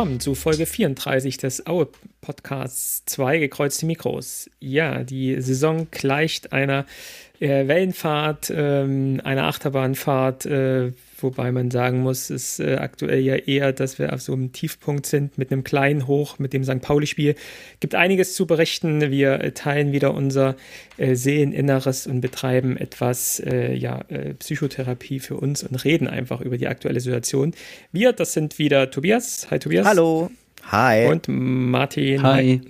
willkommen zu Folge 34 des Aue Podcasts 2 gekreuzte Mikros. Ja, die Saison gleicht einer äh, Wellenfahrt, ähm, einer Achterbahnfahrt, äh, wobei man sagen muss, ist äh, aktuell ja eher, dass wir auf so einem Tiefpunkt sind mit einem kleinen Hoch, mit dem St. Pauli-Spiel. Gibt einiges zu berichten. Wir teilen wieder unser äh, Seeleninneres und betreiben etwas äh, ja, äh, Psychotherapie für uns und reden einfach über die aktuelle Situation. Wir, das sind wieder Tobias. Hi Tobias. Hallo. Hi. Und Martin. Hi.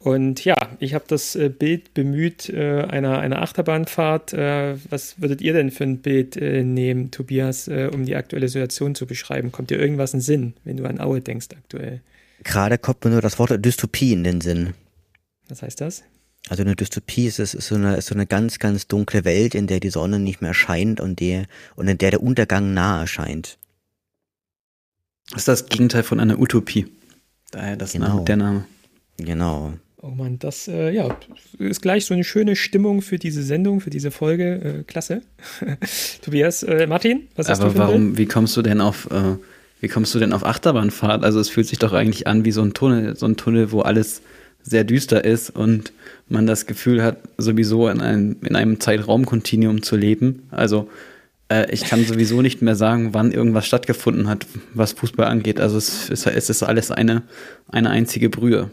Und ja, ich habe das äh, Bild bemüht äh, einer, einer Achterbahnfahrt. Äh, was würdet ihr denn für ein Bild äh, nehmen, Tobias, äh, um die aktuelle Situation zu beschreiben? Kommt dir irgendwas in den Sinn, wenn du an Aue denkst aktuell? Gerade kommt mir nur das Wort Dystopie in den Sinn. Was heißt das? Also eine Dystopie ist, ist, so, eine, ist so eine ganz, ganz dunkle Welt, in der die Sonne nicht mehr scheint und, die, und in der der Untergang nahe scheint. Das ist das Gegenteil von einer Utopie. Daher das Genau. Name, der Name. Genau. Oh Mann, das äh, ja, ist gleich so eine schöne Stimmung für diese Sendung, für diese Folge. Äh, klasse. Tobias, äh, Martin, was hast Aber du für ein Bild? warum, wie kommst du denn auf, äh, wie kommst du denn auf Achterbahnfahrt? Also es fühlt sich doch eigentlich an wie so ein Tunnel, so ein Tunnel, wo alles sehr düster ist und man das Gefühl hat, sowieso in einem, in einem Zeitraumkontinuum zu leben. Also äh, ich kann sowieso nicht mehr sagen, wann irgendwas stattgefunden hat, was Fußball angeht. Also es ist, es ist alles eine, eine einzige Brühe.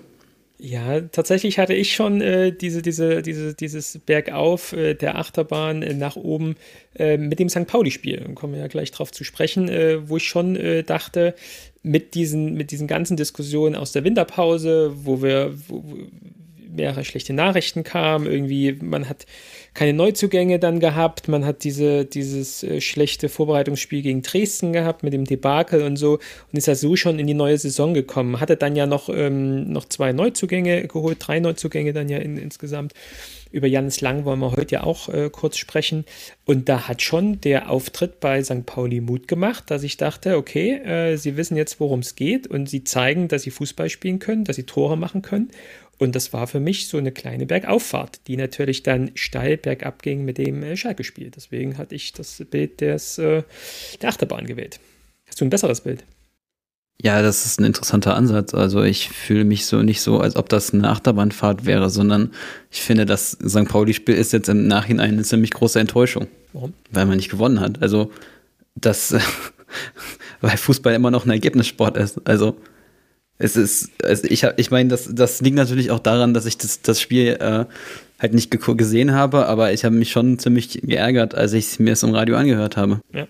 Ja, tatsächlich hatte ich schon äh, diese, diese, diese, dieses Bergauf äh, der Achterbahn äh, nach oben äh, mit dem St. Pauli-Spiel. Kommen wir ja gleich drauf zu sprechen, äh, wo ich schon äh, dachte, mit diesen, mit diesen ganzen Diskussionen aus der Winterpause, wo wir wo, wo mehrere schlechte Nachrichten kamen, irgendwie, man hat keine Neuzugänge dann gehabt, man hat diese, dieses äh, schlechte Vorbereitungsspiel gegen Dresden gehabt mit dem Debakel und so und ist ja so schon in die neue Saison gekommen. Hatte dann ja noch, ähm, noch zwei Neuzugänge geholt, drei Neuzugänge dann ja in, insgesamt. Über Janis Lang wollen wir heute ja auch äh, kurz sprechen. Und da hat schon der Auftritt bei St. Pauli Mut gemacht, dass ich dachte, okay, äh, sie wissen jetzt, worum es geht und sie zeigen, dass sie Fußball spielen können, dass sie Tore machen können. Und das war für mich so eine kleine Bergauffahrt, die natürlich dann steil bergab ging mit dem äh, Schalke-Spiel. Deswegen hatte ich das Bild des, äh, der Achterbahn gewählt. Hast du ein besseres Bild? Ja, das ist ein interessanter Ansatz. Also ich fühle mich so nicht so, als ob das eine Achterbahnfahrt wäre, sondern ich finde, das St. Pauli-Spiel ist jetzt im Nachhinein eine ziemlich große Enttäuschung. Warum? Weil man nicht gewonnen hat. Also das, weil Fußball immer noch ein Ergebnissport ist. Also es ist, also ich ich meine, das, das liegt natürlich auch daran, dass ich das, das Spiel äh, halt nicht ge gesehen habe, aber ich habe mich schon ziemlich geärgert, als ich mir es im Radio angehört habe. Ja.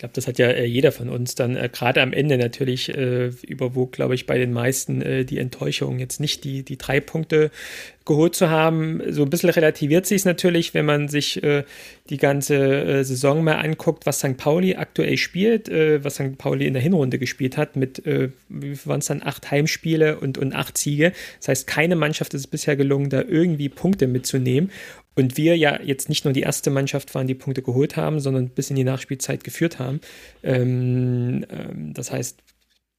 Ich glaube, das hat ja äh, jeder von uns dann äh, gerade am Ende natürlich äh, überwog, glaube ich, bei den meisten äh, die Enttäuschung, jetzt nicht die, die drei Punkte geholt zu haben. So ein bisschen relativiert sich es natürlich, wenn man sich äh, die ganze äh, Saison mal anguckt, was St. Pauli aktuell spielt, äh, was St. Pauli in der Hinrunde gespielt hat, mit, waren es dann, acht Heimspiele und, und acht Siege. Das heißt, keine Mannschaft ist es bisher gelungen, da irgendwie Punkte mitzunehmen. Und wir ja jetzt nicht nur die erste Mannschaft waren, die Punkte geholt haben, sondern bis in die Nachspielzeit geführt haben. Ähm, ähm, das heißt,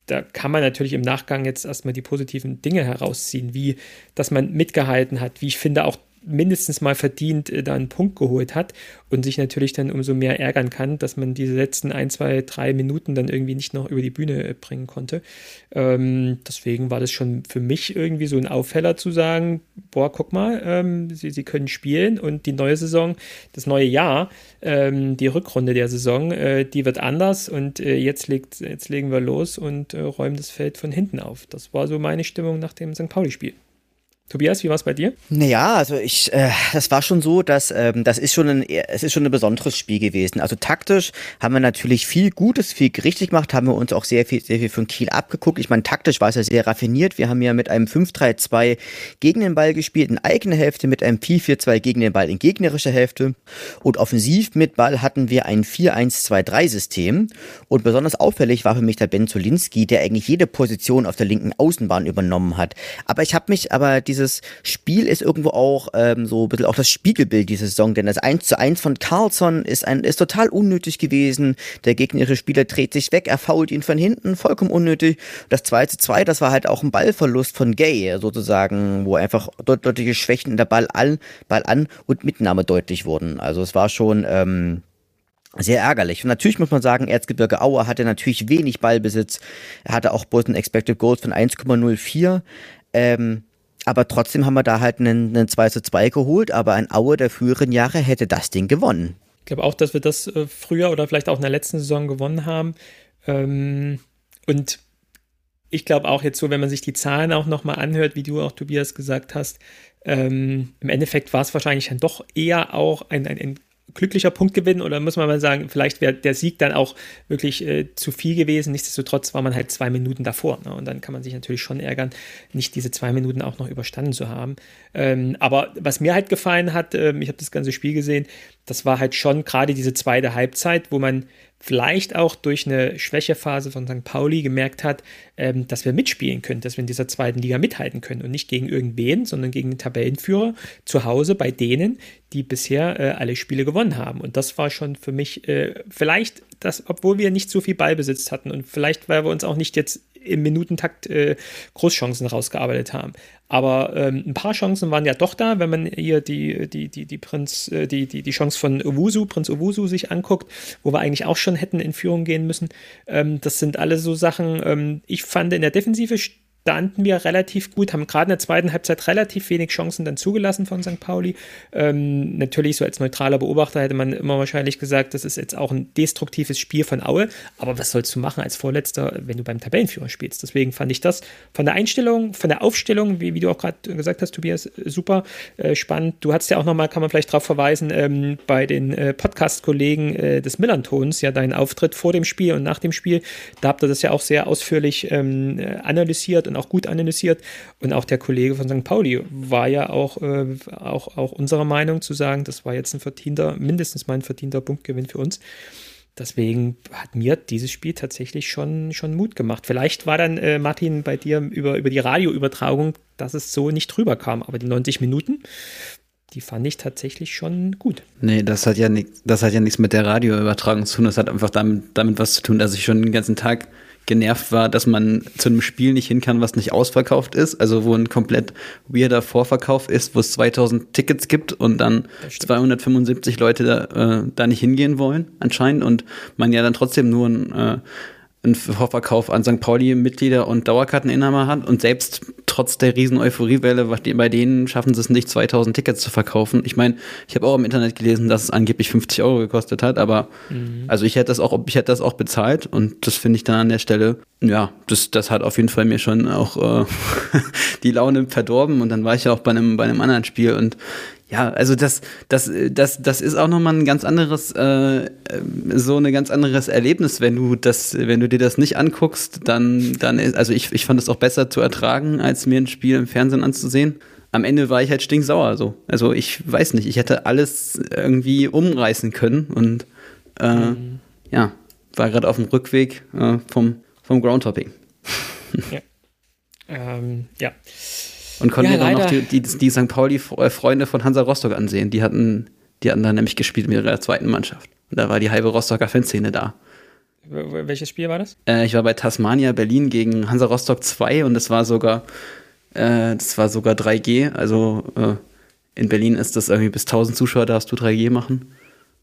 da kann man natürlich im Nachgang jetzt erstmal die positiven Dinge herausziehen, wie dass man mitgehalten hat, wie ich finde auch mindestens mal verdient äh, da einen Punkt geholt hat und sich natürlich dann umso mehr ärgern kann, dass man diese letzten ein, zwei, drei Minuten dann irgendwie nicht noch über die Bühne äh, bringen konnte. Ähm, deswegen war das schon für mich irgendwie so ein Aufheller zu sagen, boah, guck mal, ähm, sie, sie können spielen und die neue Saison, das neue Jahr, ähm, die Rückrunde der Saison, äh, die wird anders und äh, jetzt, legt, jetzt legen wir los und äh, räumen das Feld von hinten auf. Das war so meine Stimmung nach dem St. Pauli-Spiel. Tobias, wie war es bei dir? Naja, also ich, äh, das war schon so, dass ähm, das ist schon ein, es ist schon ein besonderes Spiel gewesen. Also taktisch haben wir natürlich viel Gutes, viel richtig gemacht, haben wir uns auch sehr viel, sehr viel von Kiel abgeguckt. Ich meine, taktisch war es ja sehr raffiniert. Wir haben ja mit einem 5-3-2 gegen den Ball gespielt in eigener Hälfte, mit einem 4-4-2 gegen den Ball in gegnerischer Hälfte. Und offensiv mit Ball hatten wir ein 4-1-2-3-System. Und besonders auffällig war für mich der Ben Zolinski, der eigentlich jede Position auf der linken Außenbahn übernommen hat. Aber ich habe mich, aber dieses Spiel ist irgendwo auch ähm, so ein bisschen auch das Spiegelbild dieser Saison, denn das 1 zu 1 von Carlson ist ein ist total unnötig gewesen. Der gegnerische Spieler dreht sich weg, er fault ihn von hinten, vollkommen unnötig. Das 2 zu 2, das war halt auch ein Ballverlust von Gay, sozusagen, wo einfach deut deutliche Schwächen in der Ball an, Ball an und Mitnahme deutlich wurden. Also es war schon ähm, sehr ärgerlich. Und natürlich muss man sagen, Erzgebirge Aue hatte natürlich wenig Ballbesitz. Er hatte auch bloß ein Expected Goals von 1,04. Ähm, aber trotzdem haben wir da halt einen, einen 2 zu 2 geholt. Aber ein Aue der früheren Jahre hätte das Ding gewonnen. Ich glaube auch, dass wir das äh, früher oder vielleicht auch in der letzten Saison gewonnen haben. Ähm, und ich glaube auch jetzt so, wenn man sich die Zahlen auch nochmal anhört, wie du auch Tobias gesagt hast, ähm, im Endeffekt war es wahrscheinlich dann doch eher auch ein, ein, ein glücklicher Punktgewinn oder muss man mal sagen, vielleicht wäre der Sieg dann auch wirklich äh, zu viel gewesen. Nichtsdestotrotz war man halt zwei Minuten davor. Ne? Und dann kann man sich natürlich schon ärgern, nicht diese zwei Minuten auch noch überstanden zu haben. Ähm, aber was mir halt gefallen hat, äh, ich habe das ganze Spiel gesehen, das war halt schon gerade diese zweite Halbzeit, wo man vielleicht auch durch eine Schwächephase von St. Pauli gemerkt hat, ähm, dass wir mitspielen können, dass wir in dieser zweiten Liga mithalten können und nicht gegen irgendwen, sondern gegen den Tabellenführer zu Hause bei denen, die bisher äh, alle Spiele gewonnen haben. Und das war schon für mich äh, vielleicht das, obwohl wir nicht so viel Ballbesitz hatten und vielleicht, weil wir uns auch nicht jetzt im Minutentakt äh, Großchancen rausgearbeitet haben. Aber ähm, ein paar Chancen waren ja doch da, wenn man hier die, die, die, die, Prinz, äh, die, die, die Chance von Owusu, Prinz Owusu sich anguckt, wo wir eigentlich auch schon hätten in Führung gehen müssen. Ähm, das sind alle so Sachen, ähm, ich fand in der Defensive standen wir relativ gut, haben gerade in der zweiten Halbzeit relativ wenig Chancen dann zugelassen von St. Pauli. Ähm, natürlich, so als neutraler Beobachter hätte man immer wahrscheinlich gesagt, das ist jetzt auch ein destruktives Spiel von Aue. Aber was sollst du machen als Vorletzter, wenn du beim Tabellenführer spielst? Deswegen fand ich das von der Einstellung, von der Aufstellung, wie, wie du auch gerade gesagt hast, Tobias, super äh, spannend. Du hast ja auch nochmal, kann man vielleicht darauf verweisen, ähm, bei den äh, Podcast-Kollegen äh, des Millantons, ja, deinen Auftritt vor dem Spiel und nach dem Spiel. Da habt ihr das ja auch sehr ausführlich ähm, analysiert und auch gut analysiert. Und auch der Kollege von St. Pauli war ja auch, äh, auch, auch unserer Meinung zu sagen, das war jetzt ein verdienter, mindestens mal ein verdienter Punktgewinn für uns. Deswegen hat mir dieses Spiel tatsächlich schon, schon Mut gemacht. Vielleicht war dann, äh, Martin, bei dir über, über die Radioübertragung, dass es so nicht drüber kam. Aber die 90 Minuten, die fand ich tatsächlich schon gut. Nee, das hat ja, nicht, das hat ja nichts mit der Radioübertragung zu tun. Das hat einfach damit, damit was zu tun, dass ich schon den ganzen Tag genervt war, dass man zu einem Spiel nicht hin kann, was nicht ausverkauft ist, also wo ein komplett weirder Vorverkauf ist, wo es 2000 Tickets gibt und dann 275 Leute da, äh, da nicht hingehen wollen anscheinend und man ja dann trotzdem nur ein äh, einen Vorverkauf an St. Pauli-Mitglieder und Dauerkarteninhaber hat und selbst trotz der riesen Euphoriewelle, bei denen schaffen sie es nicht, 2000 Tickets zu verkaufen. Ich meine, ich habe auch im Internet gelesen, dass es angeblich 50 Euro gekostet hat, aber mhm. also ich hätte das auch, ich hätte das auch bezahlt und das finde ich dann an der Stelle, ja, das, das hat auf jeden Fall mir schon auch äh, die Laune verdorben und dann war ich ja auch bei einem, bei einem anderen Spiel und ja, also das, das, das, das ist auch nochmal ein ganz anderes, äh, so ein ganz anderes Erlebnis, wenn du das, wenn du dir das nicht anguckst, dann, dann ist, also ich, ich fand es auch besser zu ertragen, als mir ein Spiel im Fernsehen anzusehen. Am Ende war ich halt stinksauer so. Also ich weiß nicht, ich hätte alles irgendwie umreißen können und äh, mhm. ja, war gerade auf dem Rückweg äh, vom, vom Groundhopping. ja. Ähm, ja. Und konnte ja, dann noch die, die, die St. Pauli-Freunde von Hansa Rostock ansehen. Die hatten, die hatten dann nämlich gespielt mit ihrer zweiten Mannschaft. Und da war die halbe Rostocker Fanszene da. Welches Spiel war das? Äh, ich war bei Tasmania Berlin gegen Hansa Rostock 2 und das war sogar, äh, das war sogar 3G. Also äh, in Berlin ist das irgendwie bis 1000 Zuschauer darfst du 3G machen.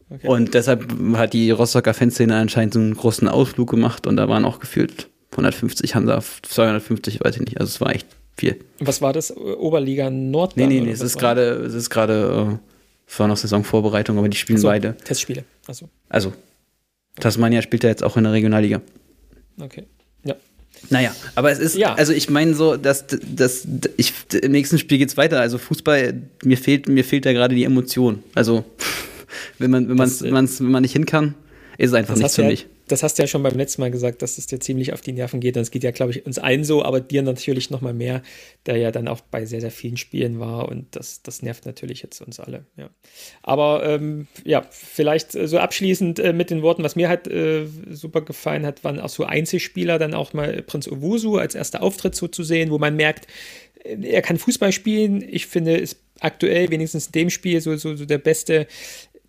Okay. Und deshalb hat die Rostocker Fanszene anscheinend so einen großen Ausflug gemacht und da waren auch gefühlt 150 Hansa, 250, weiß ich nicht. Also es war echt viel. Was war das? Oberliga Nord? Nee, nee, nee, es ist gerade, es ist gerade, äh, es war noch Saisonvorbereitung, aber die spielen so, beide. Testspiele, achso. Also, Tasmania spielt ja jetzt auch in der Regionalliga. Okay, ja. Naja, aber es ist, ja. also ich meine so, dass, dass ich, im nächsten Spiel geht es weiter. Also Fußball, mir fehlt, mir fehlt da gerade die Emotion. Also, wenn man, wenn, das, äh, wenn man nicht hin kann, ist es einfach nichts für mich das hast du ja schon beim letzten Mal gesagt, dass es dir ziemlich auf die Nerven geht. Es geht ja, glaube ich, uns allen so, aber dir natürlich noch mal mehr, der ja dann auch bei sehr, sehr vielen Spielen war. Und das, das nervt natürlich jetzt uns alle. Ja. Aber ähm, ja, vielleicht so abschließend äh, mit den Worten, was mir halt äh, super gefallen hat, waren auch so Einzelspieler, dann auch mal Prinz Owusu als erster Auftritt so zu sehen, wo man merkt, äh, er kann Fußball spielen. Ich finde, ist aktuell wenigstens in dem Spiel so, so, so der beste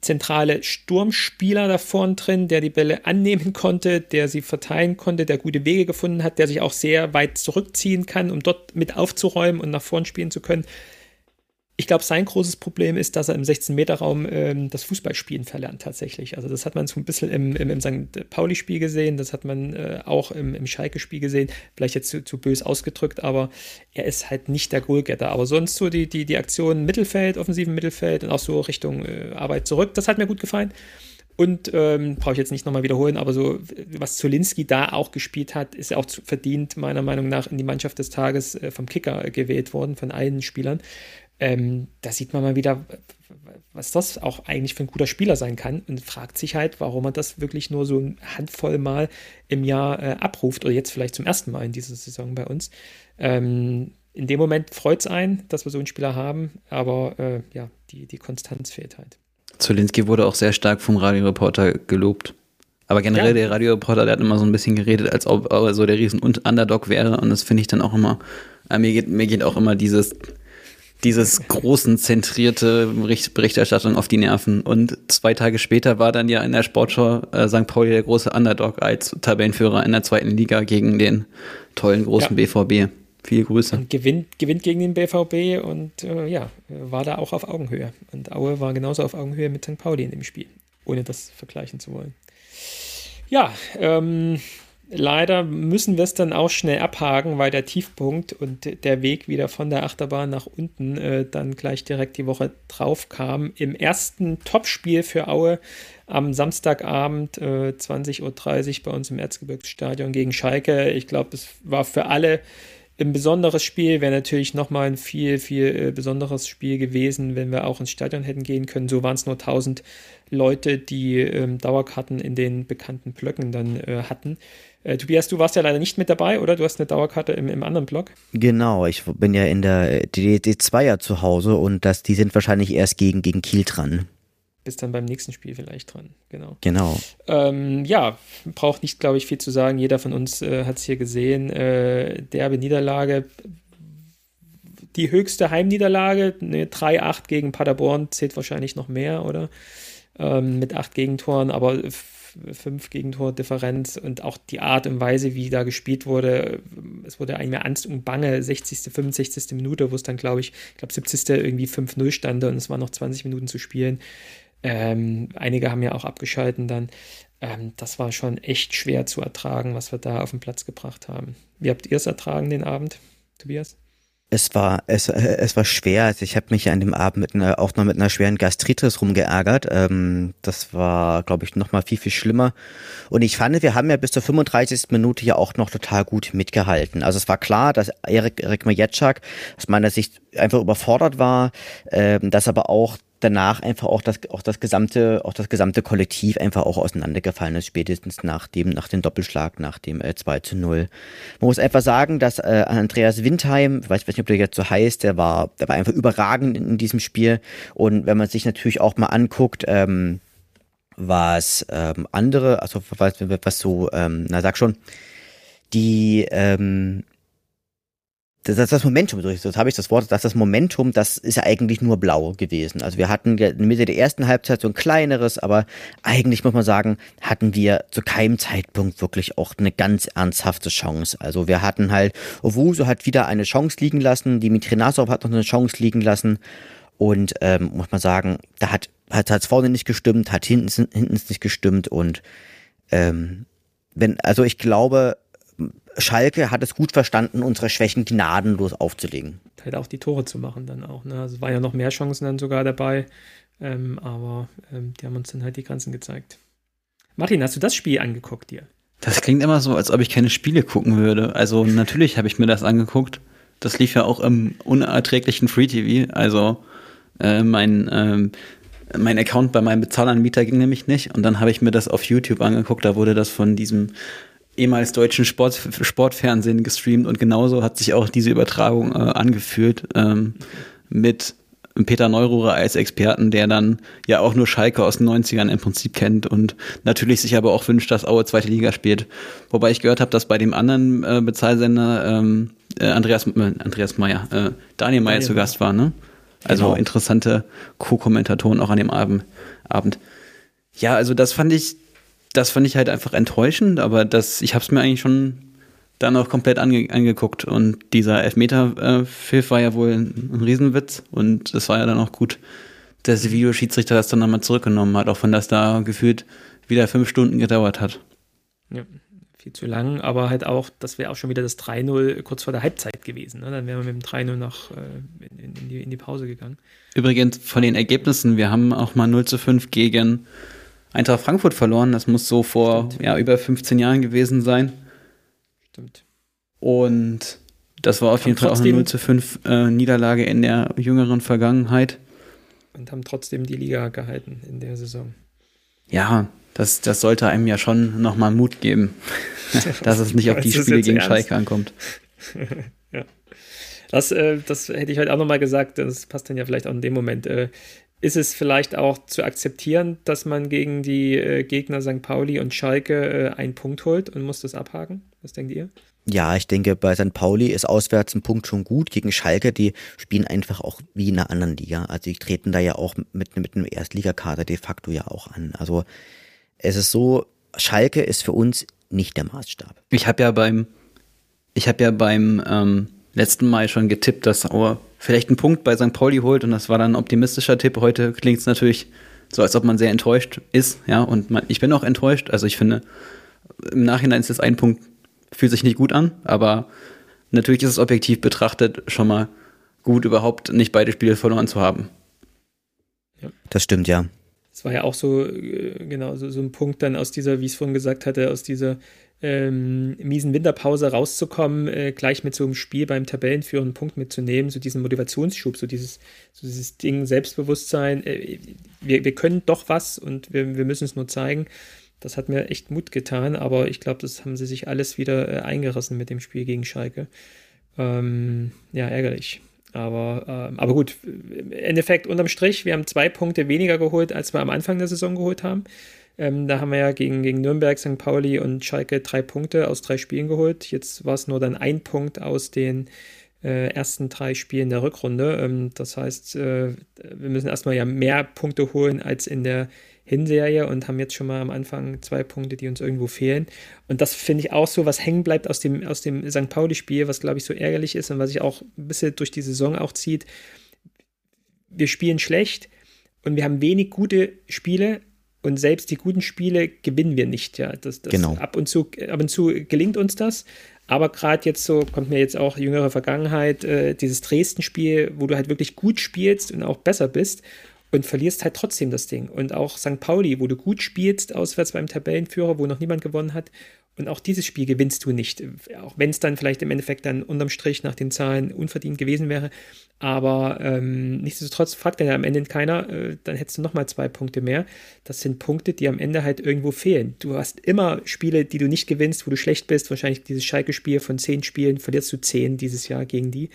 zentrale Sturmspieler da vorn drin, der die Bälle annehmen konnte, der sie verteilen konnte, der gute Wege gefunden hat, der sich auch sehr weit zurückziehen kann, um dort mit aufzuräumen und nach vorn spielen zu können. Ich glaube, sein großes Problem ist, dass er im 16-Meter-Raum ähm, das Fußballspielen verlernt tatsächlich. Also das hat man so ein bisschen im, im, im St. Pauli-Spiel gesehen, das hat man äh, auch im, im Schalke-Spiel gesehen, vielleicht jetzt zu, zu bös ausgedrückt, aber er ist halt nicht der Goalgetter. Aber sonst so die, die, die Aktion Mittelfeld, offensiven Mittelfeld und auch so Richtung äh, Arbeit zurück, das hat mir gut gefallen. Und ähm, brauche ich jetzt nicht nochmal wiederholen, aber so, was Zolinski da auch gespielt hat, ist auch zu, verdient, meiner Meinung nach, in die Mannschaft des Tages äh, vom Kicker gewählt worden, von allen Spielern. Ähm, da sieht man mal wieder, was das auch eigentlich für ein guter Spieler sein kann und fragt sich halt, warum er das wirklich nur so eine Handvoll Mal im Jahr äh, abruft oder jetzt vielleicht zum ersten Mal in dieser Saison bei uns. Ähm, in dem Moment freut es einen, dass wir so einen Spieler haben, aber äh, ja, die, die Konstanz fehlt halt. Zulinski wurde auch sehr stark vom Radioreporter gelobt. Aber generell ja. der Radioreporter, der hat immer so ein bisschen geredet, als ob er so der riesen Underdog wäre. Und das finde ich dann auch immer, äh, mir, geht, mir geht auch immer dieses, dieses großen zentrierte Berichterstattung auf die Nerven. Und zwei Tage später war dann ja in der Sportschau äh, St. Pauli der große Underdog als Tabellenführer in der zweiten Liga gegen den tollen großen ja. BVB. Viele Grüße. Und gewinnt, gewinnt gegen den BVB und äh, ja, war da auch auf Augenhöhe. Und Aue war genauso auf Augenhöhe mit St. Pauli in dem Spiel, ohne das vergleichen zu wollen. Ja, ähm, leider müssen wir es dann auch schnell abhaken, weil der Tiefpunkt und der Weg wieder von der Achterbahn nach unten äh, dann gleich direkt die Woche drauf kam. Im ersten Topspiel für Aue am Samstagabend äh, 20.30 Uhr bei uns im Erzgebirgsstadion gegen Schalke. Ich glaube, es war für alle ein besonderes Spiel, wäre natürlich nochmal ein viel, viel äh, besonderes Spiel gewesen, wenn wir auch ins Stadion hätten gehen können. So waren es nur 1000 Leute, die ähm, Dauerkarten in den bekannten Blöcken dann äh, hatten. Äh, Tobias, du warst ja leider nicht mit dabei, oder? Du hast eine Dauerkarte im, im anderen Block. Genau, ich bin ja in der DD2er zu Hause und das, die sind wahrscheinlich erst gegen, gegen Kiel dran bist dann beim nächsten Spiel vielleicht dran. Genau. Genau. Ähm, ja, braucht nicht, glaube ich, viel zu sagen. Jeder von uns äh, hat es hier gesehen. Äh, derbe Niederlage. Die höchste Heimniederlage, eine 3-8 gegen Paderborn, zählt wahrscheinlich noch mehr, oder? Ähm, mit acht Gegentoren, aber fünf Gegentordifferenz und auch die Art und Weise, wie da gespielt wurde. Es wurde eigentlich mehr Angst und Bange, 60., 65. Minute, wo es dann, glaube ich, ich glaube 70. irgendwie 5-0 stand und es waren noch 20 Minuten zu spielen. Ähm, einige haben ja auch abgeschalten dann. Ähm, das war schon echt schwer zu ertragen, was wir da auf den Platz gebracht haben. Wie habt ihr es ertragen den Abend, Tobias? Es war, es, es war schwer. Also ich habe mich an dem Abend mit einer, auch noch mit einer schweren Gastritis rumgeärgert. Ähm, das war, glaube ich, noch mal viel, viel schlimmer. Und ich fand, wir haben ja bis zur 35. Minute ja auch noch total gut mitgehalten. Also es war klar, dass Erik, Erik Majatschak aus meiner Sicht einfach überfordert war, ähm, dass aber auch danach einfach auch das, auch das gesamte, auch das gesamte Kollektiv einfach auch auseinandergefallen ist, spätestens nach dem, nach dem Doppelschlag, nach dem äh, 2 zu 0. Man muss einfach sagen, dass äh, Andreas Windheim, ich weiß nicht, ob der jetzt so heißt, der war, der war einfach überragend in, in diesem Spiel. Und wenn man sich natürlich auch mal anguckt, ähm, was ähm, andere, also was, was so, ähm, na sag schon, die ähm, das, das, das Momentum, so habe ich das Wort, das, das Momentum, das ist ja eigentlich nur blau gewesen. Also wir hatten in Mitte der ersten Halbzeit so ein kleineres, aber eigentlich muss man sagen, hatten wir zu keinem Zeitpunkt wirklich auch eine ganz ernsthafte Chance. Also wir hatten halt, Owusu hat wieder eine Chance liegen lassen, Dimitri Nasov hat noch eine Chance liegen lassen und ähm, muss man sagen, da hat hat es vorne nicht gestimmt, hat hinten hinten nicht gestimmt und ähm, wenn, also ich glaube, Schalke hat es gut verstanden, unsere Schwächen gnadenlos aufzulegen. Halt auch die Tore zu machen dann auch. Ne? Also es waren ja noch mehr Chancen dann sogar dabei, ähm, aber ähm, die haben uns dann halt die Grenzen gezeigt. Martin, hast du das Spiel angeguckt dir? Das klingt immer so, als ob ich keine Spiele gucken würde. Also natürlich habe ich mir das angeguckt. Das lief ja auch im unerträglichen Free TV. Also äh, mein ähm, mein Account bei meinem Bezahlanbieter ging nämlich nicht und dann habe ich mir das auf YouTube angeguckt. Da wurde das von diesem ehemals deutschen Sport, Sportfernsehen gestreamt und genauso hat sich auch diese Übertragung äh, angefühlt ähm, mit Peter Neururer als Experten, der dann ja auch nur Schalke aus den 90ern im Prinzip kennt und natürlich sich aber auch wünscht, dass Aue zweite Liga spielt. Wobei ich gehört habe, dass bei dem anderen äh, Bezahlsender ähm, äh, Andreas, äh, Andreas Meyer, äh, Daniel Meyer zu Gast war, ne? Also genau. interessante Co-Kommentatoren auch an dem Abend. Ja, also das fand ich das fand ich halt einfach enttäuschend, aber das, ich habe es mir eigentlich schon dann auch komplett ange angeguckt. Und dieser Elfmeter-Pfiff war ja wohl ein, ein Riesenwitz. Und es war ja dann auch gut, dass der Videoschiedsrichter das dann nochmal zurückgenommen hat, auch wenn das da gefühlt wieder fünf Stunden gedauert hat. Ja, viel zu lang, aber halt auch, das wäre auch schon wieder das 3-0 kurz vor der Halbzeit gewesen. Ne? Dann wären wir mit dem 3-0 noch äh, in, in, die, in die Pause gegangen. Übrigens von den Ergebnissen, wir haben auch mal 0 zu 5 gegen Eintracht Frankfurt verloren. Das muss so vor ja, über 15 Jahren gewesen sein. Stimmt. Und das war auf jeden Fall auch eine 0 zu 5 äh, Niederlage in der jüngeren Vergangenheit. Und haben trotzdem die Liga gehalten in der Saison. Ja, das, das sollte einem ja schon nochmal Mut geben, dass es nicht auf die Spiele gegen ernst? Schalke ankommt. ja. Das, äh, das hätte ich heute auch nochmal gesagt, das passt dann ja vielleicht auch in dem Moment. Äh, ist es vielleicht auch zu akzeptieren, dass man gegen die äh, Gegner St. Pauli und Schalke äh, einen Punkt holt und muss das abhaken? Was denkt ihr? Ja, ich denke, bei St. Pauli ist auswärts ein Punkt schon gut. Gegen Schalke, die spielen einfach auch wie in einer anderen Liga. Also die treten da ja auch mit, mit einem Erstligakader de facto ja auch an. Also es ist so, Schalke ist für uns nicht der Maßstab. Ich habe ja beim, ich habe ja beim ähm, letzten Mal schon getippt, dass Auer vielleicht einen Punkt bei St. Pauli holt und das war dann ein optimistischer Tipp. Heute klingt es natürlich so, als ob man sehr enttäuscht ist, ja, und man, ich bin auch enttäuscht. Also ich finde, im Nachhinein ist das ein Punkt, fühlt sich nicht gut an, aber natürlich ist es objektiv betrachtet schon mal gut, überhaupt nicht beide Spiele verloren zu haben. Ja. Das stimmt, ja. Es war ja auch so, äh, genau, so, so ein Punkt dann aus dieser, wie ich es vorhin gesagt hatte, aus dieser ähm, miesen Winterpause rauszukommen, äh, gleich mit so einem Spiel beim Tabellenführer einen Punkt mitzunehmen, so diesen Motivationsschub, so dieses, so dieses Ding Selbstbewusstsein, äh, wir, wir können doch was und wir, wir müssen es nur zeigen. Das hat mir echt Mut getan, aber ich glaube, das haben sie sich alles wieder äh, eingerissen mit dem Spiel gegen Schalke. Ähm, ja, ärgerlich. Aber, äh, aber gut, im Endeffekt unterm Strich, wir haben zwei Punkte weniger geholt, als wir am Anfang der Saison geholt haben. Ähm, da haben wir ja gegen, gegen Nürnberg, St. Pauli und Schalke drei Punkte aus drei Spielen geholt. Jetzt war es nur dann ein Punkt aus den äh, ersten drei Spielen der Rückrunde. Ähm, das heißt, äh, wir müssen erstmal ja mehr Punkte holen als in der Hinserie und haben jetzt schon mal am Anfang zwei Punkte, die uns irgendwo fehlen. Und das finde ich auch so, was hängen bleibt aus dem, aus dem St. Pauli-Spiel, was glaube ich so ärgerlich ist und was sich auch ein bisschen durch die Saison auch zieht. Wir spielen schlecht und wir haben wenig gute Spiele, und selbst die guten Spiele gewinnen wir nicht. Ja, das, das genau. ab und zu, ab und zu gelingt uns das. Aber gerade jetzt so kommt mir jetzt auch jüngere Vergangenheit äh, dieses Dresden-Spiel, wo du halt wirklich gut spielst und auch besser bist und verlierst halt trotzdem das Ding. Und auch St. Pauli, wo du gut spielst, auswärts beim Tabellenführer, wo noch niemand gewonnen hat. Und auch dieses Spiel gewinnst du nicht. Auch wenn es dann vielleicht im Endeffekt dann unterm Strich nach den Zahlen unverdient gewesen wäre. Aber ähm, nichtsdestotrotz fragt dann ja am Ende keiner, äh, dann hättest du nochmal zwei Punkte mehr. Das sind Punkte, die am Ende halt irgendwo fehlen. Du hast immer Spiele, die du nicht gewinnst, wo du schlecht bist. Wahrscheinlich dieses Schalke-Spiel von zehn Spielen verlierst du zehn dieses Jahr gegen die.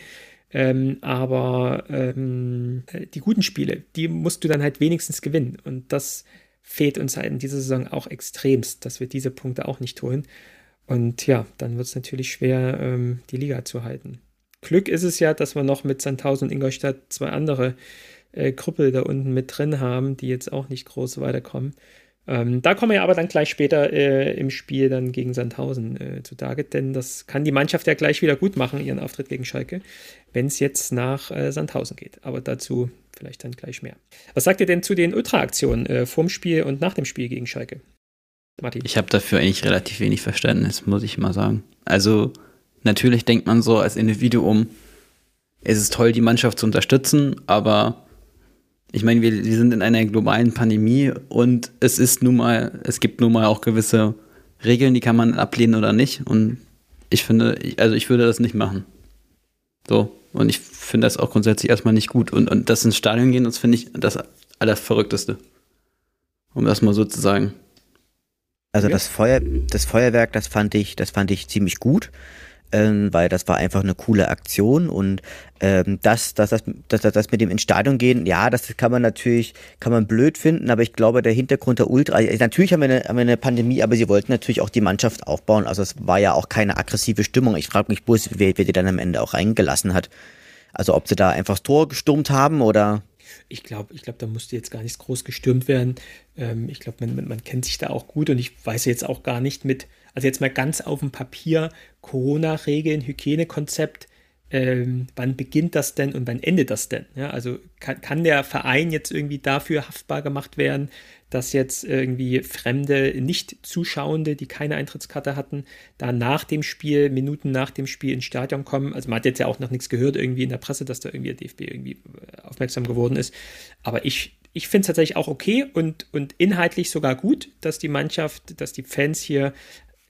Ähm, aber ähm, die guten Spiele, die musst du dann halt wenigstens gewinnen. Und das fehlt uns halt in dieser Saison auch extremst, dass wir diese Punkte auch nicht holen. Und ja, dann wird es natürlich schwer, ähm, die Liga zu halten. Glück ist es ja, dass wir noch mit Sandhausen und Ingolstadt zwei andere äh, Krüppel da unten mit drin haben, die jetzt auch nicht groß weiterkommen. Ähm, da kommen wir aber dann gleich später äh, im Spiel dann gegen Sandhausen äh, zu Tage, denn das kann die Mannschaft ja gleich wieder gut machen, ihren Auftritt gegen Schalke, wenn es jetzt nach äh, Sandhausen geht. Aber dazu vielleicht dann gleich mehr. Was sagt ihr denn zu den Ultra-Aktionen äh, vorm Spiel und nach dem Spiel gegen Schalke? Martin. Ich habe dafür eigentlich relativ wenig Verständnis, muss ich mal sagen. Also natürlich denkt man so als Individuum, es ist toll, die Mannschaft zu unterstützen, aber ich meine, wir, wir sind in einer globalen Pandemie und es ist nun mal, es gibt nun mal auch gewisse Regeln, die kann man ablehnen oder nicht. Und ich finde, also ich würde das nicht machen. So. Und ich finde das auch grundsätzlich erstmal nicht gut. Und, und das ins Stadion gehen, das finde ich das Allerverrückteste. Um das mal so zu sagen. Also das Feuer, das Feuerwerk, das fand ich, das fand ich ziemlich gut ähm, weil das war einfach eine coole Aktion und ähm, das, das, das, das, das mit dem ins Stadion gehen, ja, das kann man natürlich, kann man blöd finden, aber ich glaube, der Hintergrund der Ultra, also natürlich haben wir, eine, haben wir eine Pandemie, aber sie wollten natürlich auch die Mannschaft aufbauen, also es war ja auch keine aggressive Stimmung. Ich frage mich bloß, wer, wer die dann am Ende auch reingelassen hat. Also ob sie da einfach das Tor gestürmt haben oder ich glaube, ich glaube, da musste jetzt gar nichts groß gestürmt werden. Ähm, ich glaube, man, man, kennt sich da auch gut und ich weiß jetzt auch gar nicht mit Also jetzt mal ganz auf dem Papier, Corona-Regeln, Hygienekonzept, ähm, wann beginnt das denn und wann endet das denn? Ja, also kann, kann der Verein jetzt irgendwie dafür haftbar gemacht werden, dass jetzt irgendwie fremde Nicht-Zuschauende, die keine Eintrittskarte hatten, da nach dem Spiel, Minuten nach dem Spiel ins Stadion kommen. Also man hat jetzt ja auch noch nichts gehört irgendwie in der Presse, dass da irgendwie der DFB irgendwie äh, aufmerksam geworden ist. Aber ich, ich finde es tatsächlich auch okay und, und inhaltlich sogar gut, dass die Mannschaft, dass die Fans hier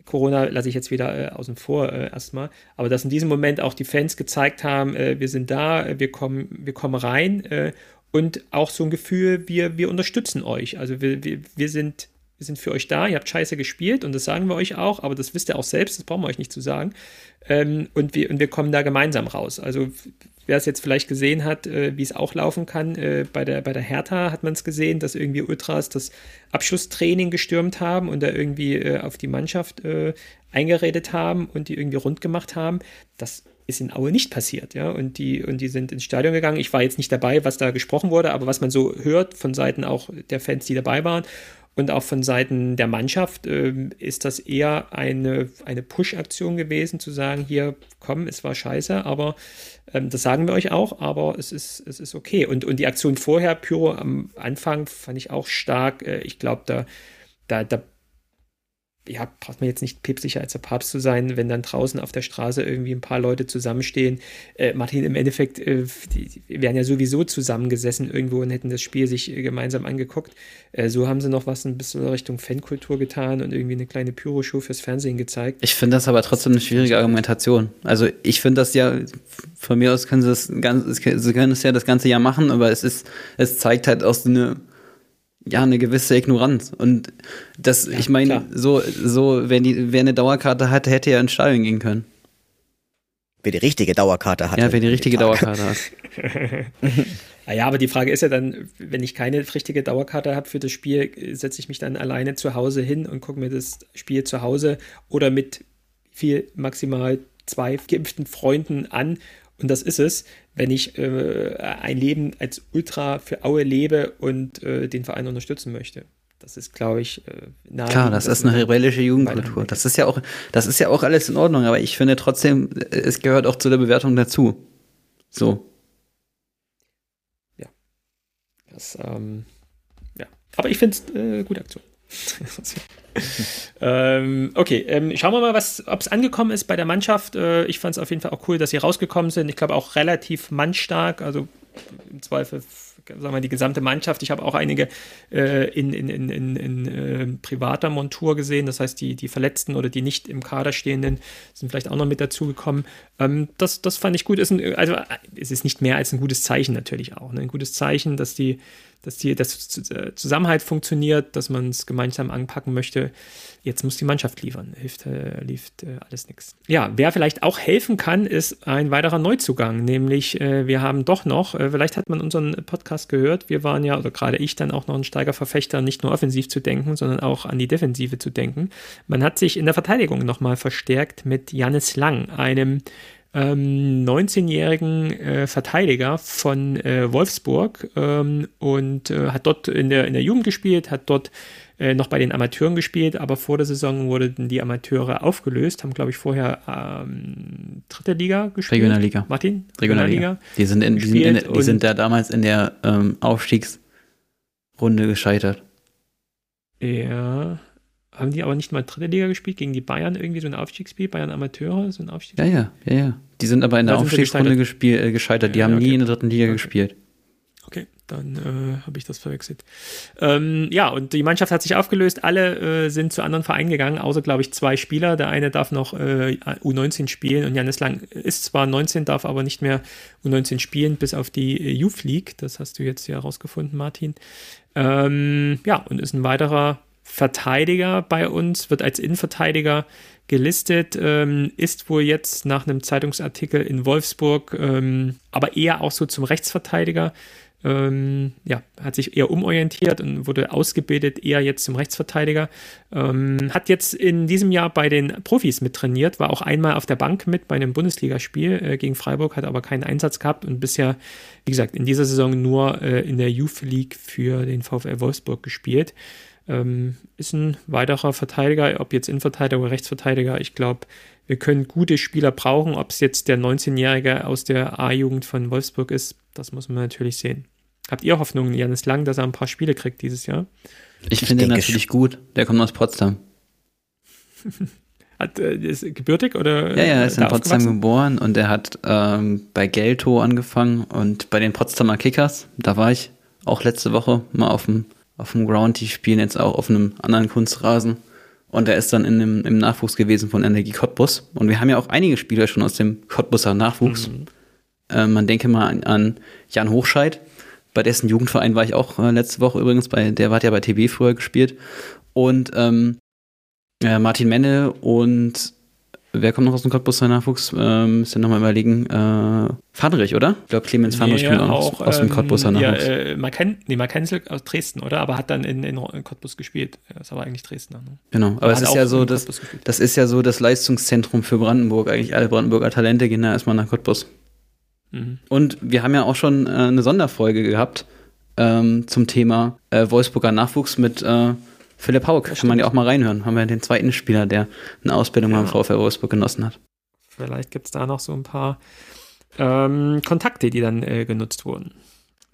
Corona lasse ich jetzt wieder äh, außen vor äh, erstmal, aber dass in diesem Moment auch die Fans gezeigt haben, äh, wir sind da, wir kommen, wir kommen rein äh, und auch so ein Gefühl, wir, wir unterstützen euch. Also wir, wir, wir, sind, wir sind für euch da, ihr habt scheiße gespielt und das sagen wir euch auch, aber das wisst ihr auch selbst, das brauchen wir euch nicht zu sagen. Ähm, und, wir, und wir kommen da gemeinsam raus. Also wer es jetzt vielleicht gesehen hat, äh, wie es auch laufen kann, äh, bei, der, bei der Hertha hat man es gesehen, dass irgendwie Ultras das Abschlusstraining gestürmt haben und da irgendwie äh, auf die Mannschaft äh, eingeredet haben und die irgendwie rund gemacht haben. Das ist in Aue nicht passiert, ja. Und die, und die sind ins Stadion gegangen. Ich war jetzt nicht dabei, was da gesprochen wurde, aber was man so hört von Seiten auch der Fans, die dabei waren und auch von Seiten der Mannschaft, äh, ist das eher eine, eine Push-Aktion gewesen, zu sagen, hier, komm, es war scheiße, aber ähm, das sagen wir euch auch, aber es ist, es ist okay. Und, und die Aktion vorher, Pyro am Anfang, fand ich auch stark. Äh, ich glaube, da, da, da ja, braucht man jetzt nicht päpstlicher als der Papst zu sein, wenn dann draußen auf der Straße irgendwie ein paar Leute zusammenstehen. Äh, Martin, im Endeffekt, äh, die, die wären ja sowieso zusammengesessen irgendwo und hätten das Spiel sich äh, gemeinsam angeguckt. Äh, so haben sie noch was ein bisschen Richtung Fankultur getan und irgendwie eine kleine Pyro-Show fürs Fernsehen gezeigt. Ich finde das aber trotzdem eine schwierige Argumentation. Also ich finde das ja, von mir aus können sie das ganz, sie können es ja das ganze Jahr machen, aber es ist, es zeigt halt auch so eine ja, eine gewisse Ignoranz. Und das, ja, ich meine, so, so, wenn die, wer eine Dauerkarte hatte, hätte ja ins Stadion gehen können. Wer die richtige Dauerkarte hat. Ja, wer die richtige Dauerkarte hat. naja, aber die Frage ist ja dann, wenn ich keine richtige Dauerkarte habe für das Spiel, setze ich mich dann alleine zu Hause hin und gucke mir das Spiel zu Hause oder mit viel maximal zwei geimpften Freunden an und das ist es, wenn ich äh, ein Leben als Ultra für Aue lebe und äh, den Verein unterstützen möchte. Das ist, glaube ich, äh, nahe. Klar, das ist eine rebellische Jugendkultur. Das ist ja auch, das ist ja auch alles in Ordnung, aber ich finde trotzdem, es gehört auch zu der Bewertung dazu. So. Ja. Das, ähm, ja. Aber ich finde es äh, gute Aktion. ähm, okay, ähm, schauen wir mal, ob es angekommen ist bei der Mannschaft. Äh, ich fand es auf jeden Fall auch cool, dass sie rausgekommen sind. Ich glaube auch relativ mannstark, also im Zweifel sagen wir die gesamte Mannschaft. Ich habe auch einige äh, in, in, in, in, in äh, privater Montur gesehen. Das heißt, die, die Verletzten oder die nicht im Kader stehenden sind vielleicht auch noch mit dazugekommen. Ähm, das, das fand ich gut. Ist ein, also es ist nicht mehr als ein gutes Zeichen natürlich auch. Ne? Ein gutes Zeichen, dass die dass die dass äh, Zusammenhalt funktioniert, dass man es gemeinsam anpacken möchte. Jetzt muss die Mannschaft liefern. Hilft, äh, hilft äh, alles nichts. Ja, wer vielleicht auch helfen kann, ist ein weiterer Neuzugang, nämlich äh, wir haben doch noch, äh, vielleicht hat man unseren Podcast gehört, wir waren ja, oder gerade ich dann auch noch ein Steigerverfechter, nicht nur offensiv zu denken, sondern auch an die Defensive zu denken. Man hat sich in der Verteidigung nochmal verstärkt mit Jannis Lang, einem ähm, 19-jährigen äh, Verteidiger von äh, Wolfsburg ähm, und äh, hat dort in der, in der Jugend gespielt, hat dort äh, noch bei den Amateuren gespielt, aber vor der Saison wurden die Amateure aufgelöst, haben, glaube ich, vorher ähm, dritte Liga gespielt. Regionalliga. Martin? Regionalliga. Die sind, in, die sind, in, die sind da damals in der ähm, Aufstiegsrunde gescheitert. Ja, haben die aber nicht mal dritte Liga gespielt, gegen die Bayern irgendwie so ein Aufstiegsspiel, Bayern Amateure, so ein Aufstiegsspiel? Ja, ja, ja, ja. Die sind aber in der Aufstiegsrunde gespielt, äh, gescheitert. Die ja, haben okay. nie in der dritten Liga okay. gespielt. Okay, dann äh, habe ich das verwechselt. Ähm, ja, und die Mannschaft hat sich aufgelöst. Alle äh, sind zu anderen Vereinen gegangen, außer, glaube ich, zwei Spieler. Der eine darf noch äh, U19 spielen und Janis Lang ist zwar 19, darf aber nicht mehr U19 spielen, bis auf die äh, Youth League. Das hast du jetzt ja herausgefunden, Martin. Ähm, ja, und ist ein weiterer Verteidiger bei uns, wird als Innenverteidiger gelistet, ähm, ist wohl jetzt nach einem Zeitungsartikel in Wolfsburg, ähm, aber eher auch so zum Rechtsverteidiger. Ähm, ja, hat sich eher umorientiert und wurde ausgebildet, eher jetzt zum Rechtsverteidiger. Ähm, hat jetzt in diesem Jahr bei den Profis mit trainiert, war auch einmal auf der Bank mit bei einem Bundesligaspiel äh, gegen Freiburg, hat aber keinen Einsatz gehabt und bisher, wie gesagt, in dieser Saison nur äh, in der Youth League für den VfL Wolfsburg gespielt. Ähm, ist ein weiterer Verteidiger, ob jetzt Innenverteidiger oder Rechtsverteidiger. Ich glaube, wir können gute Spieler brauchen. Ob es jetzt der 19-Jährige aus der A-Jugend von Wolfsburg ist, das muss man natürlich sehen. Habt ihr Hoffnung, Janis Lang, dass er ein paar Spiele kriegt dieses Jahr? Ich, ich finde ihn natürlich gut. Der kommt aus Potsdam. Hat, äh, ist gebürtig oder? Ja, ja, er ist in Potsdam geboren und er hat ähm, bei Gelto angefangen und bei den Potsdamer Kickers, da war ich auch letzte Woche mal auf dem, auf dem Ground, die spielen jetzt auch auf einem anderen Kunstrasen. Und er ist dann in dem, im Nachwuchs gewesen von Energie Cottbus. Und wir haben ja auch einige Spieler schon aus dem Cottbuser Nachwuchs. Mhm. Äh, man denke mal an, an, Jan Hochscheid, bei dessen Jugendverein war ich auch äh, letzte Woche übrigens, bei, der hat ja bei TB früher gespielt. Und ähm, äh, Martin Menne und wer kommt noch aus dem Cottbuser Nachwuchs? Ähm, müsst ihr nochmal überlegen. Äh, Fadrich, oder? Ich glaube, Clemens Fadrich nee, spielt auch, aus, dem Cottbuser ähm, Nachwuchs. Ja, äh, Marken, nee, Markenzel aus Dresden, oder? Aber hat dann in, in, in Cottbus gespielt. Das war eigentlich Dresdner. Ne? Genau, aber es ist ja so, das, das ist ja so das Leistungszentrum für Brandenburg. Eigentlich alle Brandenburger Talente gehen da erstmal nach Cottbus. Mhm. Und wir haben ja auch schon äh, eine Sonderfolge gehabt ähm, zum Thema äh, Wolfsburger Nachwuchs mit äh, Philipp Haug, kann man ja auch mal reinhören. Haben wir den zweiten Spieler, der eine Ausbildung ja. beim VfL Wolfsburg genossen hat. Vielleicht gibt es da noch so ein paar ähm, Kontakte, die dann äh, genutzt wurden.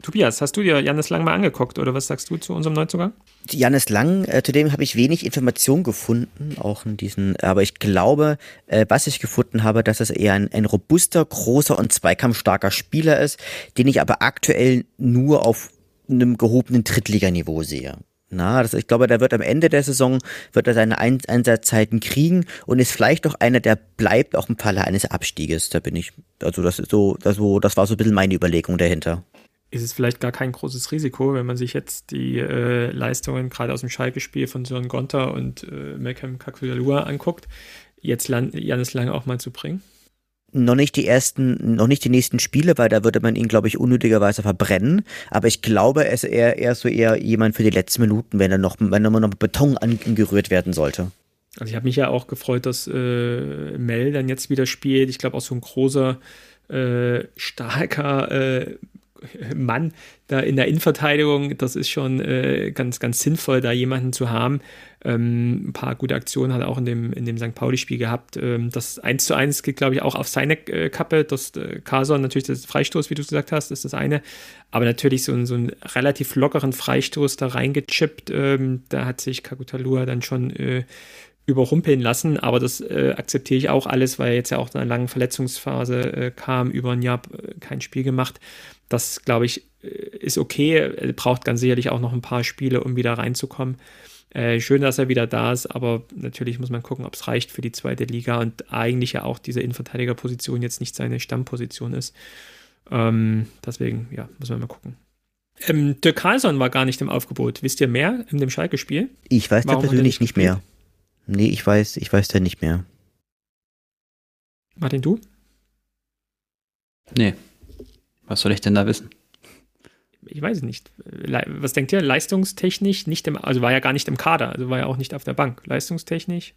Tobias, hast du dir Janis Lang mal angeguckt oder was sagst du zu unserem Neuzugang? Janis Lang, äh, zu dem habe ich wenig Informationen gefunden, auch in diesen, aber ich glaube, äh, was ich gefunden habe, dass es eher ein, ein robuster, großer und zweikampfstarker Spieler ist, den ich aber aktuell nur auf einem gehobenen Drittliganiveau sehe. Na, das, ich glaube, da wird am Ende der Saison wird er seine Ein Einsatzzeiten kriegen und ist vielleicht auch einer, der bleibt auch im Falle eines Abstieges. Da bin ich, also das ist so, das, so, das war so ein bisschen meine Überlegung dahinter. Ist es vielleicht gar kein großes Risiko, wenn man sich jetzt die äh, Leistungen gerade aus dem Schalke-Spiel von Sören Gonter und äh, Malcolm Kakulua anguckt, jetzt Janis Lange auch mal zu bringen? Noch nicht die ersten, noch nicht die nächsten Spiele, weil da würde man ihn, glaube ich, unnötigerweise verbrennen. Aber ich glaube, er ist eher, eher so eher jemand für die letzten Minuten, wenn er noch, wenn er noch Beton angerührt werden sollte. Also ich habe mich ja auch gefreut, dass äh, Mel dann jetzt wieder spielt. Ich glaube auch so ein großer, äh, starker äh, Mann da in der Innenverteidigung, das ist schon äh, ganz, ganz sinnvoll, da jemanden zu haben. Ähm, ein paar gute Aktionen hat er auch in dem, in dem St. Pauli-Spiel gehabt. Ähm, das 1 zu 1 geht, glaube ich, auch auf seine äh, Kappe. Das äh, natürlich das Freistoß, wie du gesagt hast, ist das eine. Aber natürlich so, so einen relativ lockeren Freistoß da reingechippt. Ähm, da hat sich Kakutalua dann schon äh, überrumpeln lassen, aber das äh, akzeptiere ich auch alles, weil er jetzt ja auch in einer langen Verletzungsphase äh, kam, über ein Jahr äh, kein Spiel gemacht. Das, glaube ich, äh, ist okay. Er braucht ganz sicherlich auch noch ein paar Spiele, um wieder reinzukommen. Äh, schön, dass er wieder da ist, aber natürlich muss man gucken, ob es reicht für die zweite Liga und eigentlich ja auch diese Innenverteidigerposition jetzt nicht seine Stammposition ist. Ähm, deswegen, ja, muss man mal gucken. Ähm, Dirk Carlson war gar nicht im Aufgebot. Wisst ihr mehr in dem Schalke-Spiel? Ich weiß da persönlich nicht, nicht mehr. Nee, ich weiß, ich weiß da nicht mehr. Martin, du? Nee. Was soll ich denn da wissen? ich weiß nicht. Was denkt ihr? Leistungstechnisch nicht im, also war ja gar nicht im Kader, also war ja auch nicht auf der Bank. Leistungstechnisch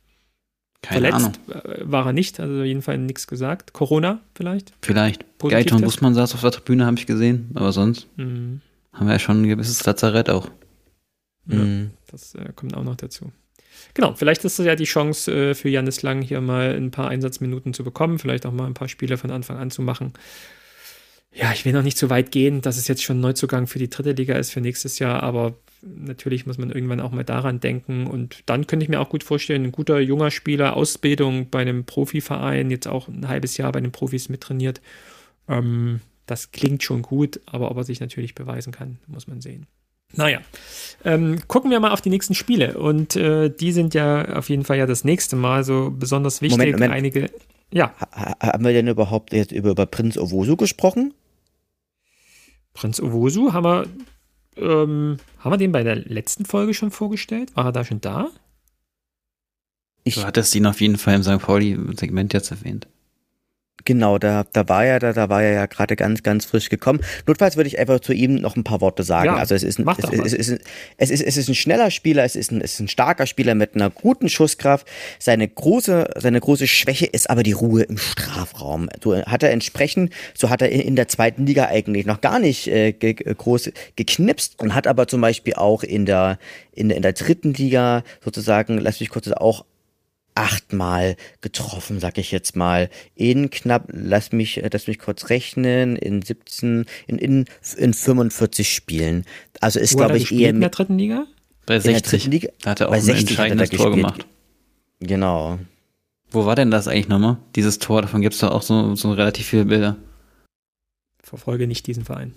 keine Verletzt Ahnung. Äh, war er nicht, also jedenfalls nichts gesagt. Corona vielleicht? Vielleicht. Geiton Bussmann saß auf der Tribüne, habe ich gesehen, aber sonst mhm. haben wir ja schon ein gewisses Lazarett auch. Ja, mhm. Das äh, kommt auch noch dazu. Genau, vielleicht ist das ja die Chance äh, für Janis Lang, hier mal ein paar Einsatzminuten zu bekommen, vielleicht auch mal ein paar Spiele von Anfang an zu machen ja, ich will noch nicht so weit gehen, dass es jetzt schon Neuzugang für die dritte Liga ist für nächstes Jahr, aber natürlich muss man irgendwann auch mal daran denken. Und dann könnte ich mir auch gut vorstellen, ein guter junger Spieler, Ausbildung bei einem Profiverein, jetzt auch ein halbes Jahr bei den Profis mittrainiert. Ähm, das klingt schon gut, aber ob er sich natürlich beweisen kann, muss man sehen. Naja, ähm, gucken wir mal auf die nächsten Spiele. Und äh, die sind ja auf jeden Fall ja das nächste Mal so besonders wichtig. Moment, Moment. Einige. Ja. Ha haben wir denn überhaupt jetzt über, über Prinz Owosu gesprochen? Prinz Owosu haben wir, ähm, haben wir den bei der letzten Folge schon vorgestellt? War er da schon da? Ich du hattest ihn auf jeden Fall im St. Pauli-Segment jetzt erwähnt. Genau, da, da war er, da, da war er ja gerade ganz, ganz frisch gekommen. Notfalls würde ich einfach zu ihm noch ein paar Worte sagen. Ja, also es ist, ein, es, es, ist, es, ist, es ist ein schneller Spieler, es ist ein, es ist ein starker Spieler mit einer guten Schusskraft. Seine große, seine große Schwäche ist aber die Ruhe im Strafraum. So hat er entsprechend, so hat er in, der zweiten Liga eigentlich noch gar nicht äh, ge, groß geknipst und hat aber zum Beispiel auch in der, in der, in der dritten Liga sozusagen, lass mich kurz auch achtmal getroffen, sag ich jetzt mal. In knapp, lass mich, äh, lass mich kurz rechnen, in 17, in, in, in 45 Spielen. Also ist, glaube ich, eher. In der dritten Liga? Bei 60. Liga, da hat er auch ein entscheidendes Tor gemacht. Genau. Wo war denn das eigentlich nochmal? Dieses Tor, davon gibt es doch auch so, so relativ viele Bilder. Verfolge nicht diesen Verein.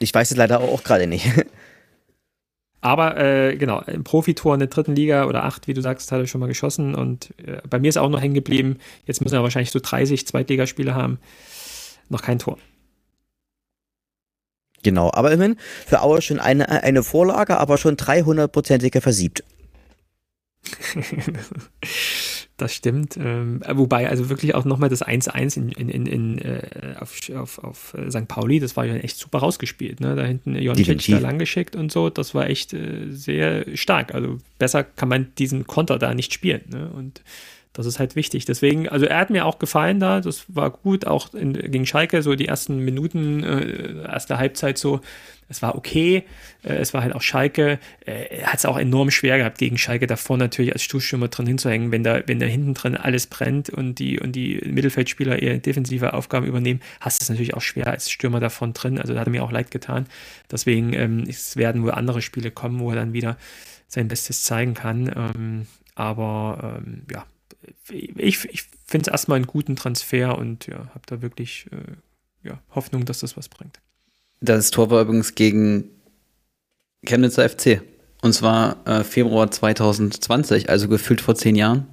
Ich weiß es leider auch gerade nicht. Aber äh, genau, im Profitor in der dritten Liga oder acht, wie du sagst, hat er schon mal geschossen. Und äh, bei mir ist auch noch hängen geblieben. Jetzt müssen wir wahrscheinlich so 30 Zweitligaspiele haben. Noch kein Tor. Genau, aber immerhin für Auer schon eine, eine Vorlage, aber schon 300-prozentiger versiebt. Das stimmt. Ähm, wobei, also wirklich auch nochmal das 1-1 in, in, in, in, äh, auf, auf, auf äh, St. Pauli, das war ja echt super rausgespielt. Ne? Da hinten Joncic da lang geschickt und so, das war echt äh, sehr stark. Also besser kann man diesen Konter da nicht spielen. Ne? Und das ist halt wichtig. Deswegen, also er hat mir auch gefallen da, das war gut, auch in, gegen Schalke, so die ersten Minuten, äh, erste Halbzeit so, es war okay, äh, es war halt auch Schalke, äh, er hat es auch enorm schwer gehabt, gegen Schalke davor natürlich als Stoßstürmer drin hinzuhängen, wenn da, wenn da hinten drin alles brennt und die, und die Mittelfeldspieler eher defensive Aufgaben übernehmen, hast du es natürlich auch schwer als Stürmer davon drin, also da hat er mir auch leid getan. Deswegen, ähm, es werden wohl andere Spiele kommen, wo er dann wieder sein Bestes zeigen kann, ähm, aber ähm, ja, ich, ich finde es erstmal einen guten Transfer und ja, habe da wirklich äh, ja, Hoffnung, dass das was bringt. Das Tor war übrigens gegen Chemnitzer FC. Und zwar äh, Februar 2020, also gefühlt vor zehn Jahren.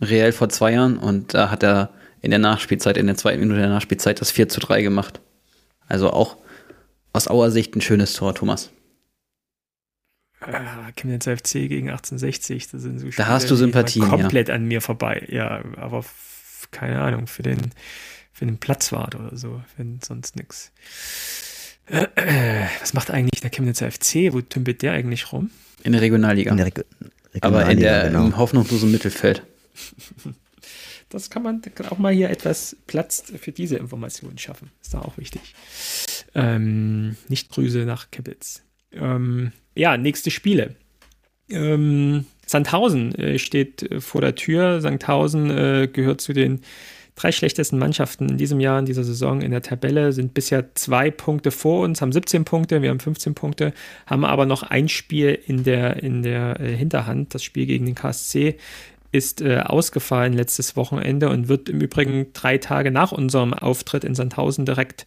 Reell vor zwei Jahren. Und da hat er in der Nachspielzeit, in der zweiten Minute der Nachspielzeit, das 4 zu 3 gemacht. Also auch aus Auer Sicht ein schönes Tor, Thomas. Ah, Chemnitz FC gegen 1860, das sind so Spiele, Da hast du Sympathien, komplett ja. an mir vorbei. Ja, aber keine Ahnung, für den, für den Platzwart oder so, wenn sonst nichts. Äh, äh, was macht eigentlich der Chemnitzer FC? Wo tümpelt der eigentlich rum? In der Regionalliga. In der Reg Regionalliga aber in der genau. im hoffnungslosen Mittelfeld. Das kann man auch mal hier etwas Platz für diese Informationen schaffen. Ist da auch wichtig. Ähm, nicht Grüße nach Kibitz. Ähm, ja, nächste Spiele. Ähm, Sandhausen äh, steht äh, vor der Tür. Sandhausen äh, gehört zu den drei schlechtesten Mannschaften in diesem Jahr, in dieser Saison in der Tabelle, sind bisher zwei Punkte vor uns, haben 17 Punkte, wir haben 15 Punkte, haben aber noch ein Spiel in der, in der äh, Hinterhand. Das Spiel gegen den KSC ist äh, ausgefallen letztes Wochenende und wird im Übrigen drei Tage nach unserem Auftritt in Sandhausen direkt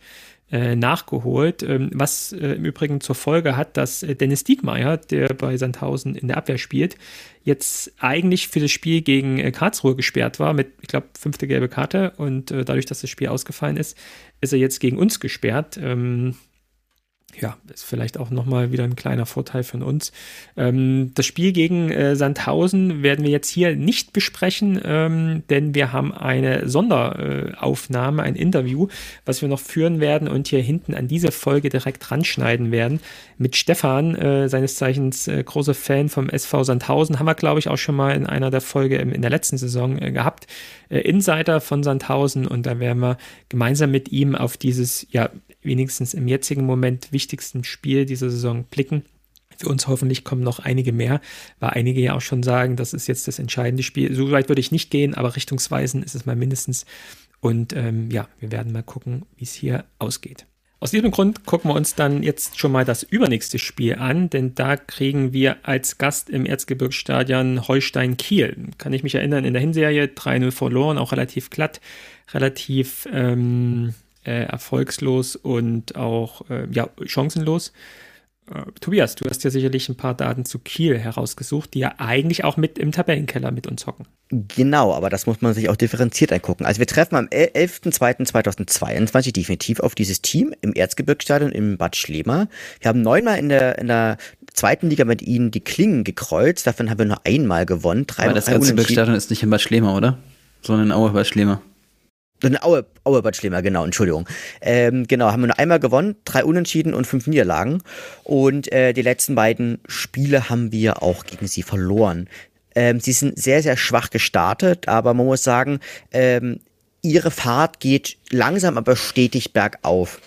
nachgeholt, ähm, was äh, im Übrigen zur Folge hat, dass äh, Dennis Diekmeyer, der bei Sandhausen in der Abwehr spielt, jetzt eigentlich für das Spiel gegen äh, Karlsruhe gesperrt war mit, ich glaube, fünfte gelbe Karte und äh, dadurch, dass das Spiel ausgefallen ist, ist er jetzt gegen uns gesperrt. Ähm, ja, ist vielleicht auch nochmal wieder ein kleiner Vorteil von uns. Ähm, das Spiel gegen äh, Sandhausen werden wir jetzt hier nicht besprechen, ähm, denn wir haben eine Sonderaufnahme, ein Interview, was wir noch führen werden und hier hinten an diese Folge direkt ranschneiden werden. Mit Stefan, äh, seines Zeichens äh, großer Fan vom SV Sandhausen, haben wir, glaube ich, auch schon mal in einer der Folge in der letzten Saison äh, gehabt. Äh, Insider von Sandhausen und da werden wir gemeinsam mit ihm auf dieses, ja, wenigstens im jetzigen Moment wichtigsten Spiel dieser Saison blicken. Für uns hoffentlich kommen noch einige mehr, weil einige ja auch schon sagen, das ist jetzt das entscheidende Spiel. So weit würde ich nicht gehen, aber richtungsweisend ist es mal mindestens. Und ähm, ja, wir werden mal gucken, wie es hier ausgeht. Aus diesem Grund gucken wir uns dann jetzt schon mal das übernächste Spiel an, denn da kriegen wir als Gast im Erzgebirgsstadion Holstein Kiel. Kann ich mich erinnern, in der Hinserie 3-0 verloren, auch relativ glatt, relativ ähm, äh, erfolgslos und auch äh, ja, chancenlos. Äh, Tobias, du hast ja sicherlich ein paar Daten zu Kiel herausgesucht, die ja eigentlich auch mit im Tabellenkeller mit uns hocken. Genau, aber das muss man sich auch differenziert angucken. Also wir treffen am 11.02.2022 definitiv auf dieses Team im Erzgebirgsstadion in Bad Schlema. Wir haben neunmal in der, in der zweiten Liga mit ihnen die Klingen gekreuzt, davon haben wir nur einmal gewonnen. Drei aber das Erzgebirgsstadion ist nicht in Bad Schlema, oder? Sondern in Aue Bad Schlema. Aue, Aue Bad Schlemer, genau, Entschuldigung. Ähm, genau, haben wir nur einmal gewonnen, drei Unentschieden und fünf Niederlagen. Und äh, die letzten beiden Spiele haben wir auch gegen sie verloren. Ähm, sie sind sehr, sehr schwach gestartet, aber man muss sagen, ähm, ihre Fahrt geht langsam, aber stetig bergauf.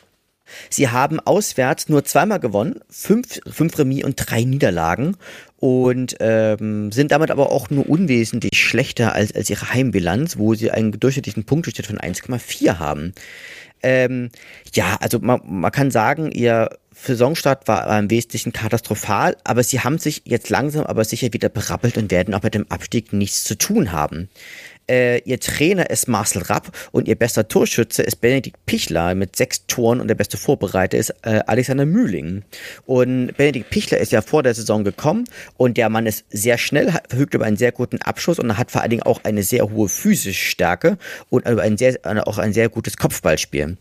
Sie haben auswärts nur zweimal gewonnen, fünf, fünf Remis und drei Niederlagen und ähm, sind damit aber auch nur unwesentlich schlechter als, als ihre Heimbilanz, wo sie einen durchschnittlichen Punkteschnitt von 1,4 haben. Ähm, ja, also man, man kann sagen, ihr Saisonstart war im Wesentlichen katastrophal, aber sie haben sich jetzt langsam aber sicher wieder berappelt und werden auch mit dem Abstieg nichts zu tun haben. Äh, ihr Trainer ist Marcel Rapp und ihr bester Torschütze ist Benedikt Pichler mit sechs Toren und der beste Vorbereiter ist äh, Alexander Mühling. Und Benedikt Pichler ist ja vor der Saison gekommen und der Mann ist sehr schnell, verfügt über einen sehr guten Abschuss und hat vor allen Dingen auch eine sehr hohe physische Stärke und ein sehr, auch ein sehr gutes Kopfballspiel.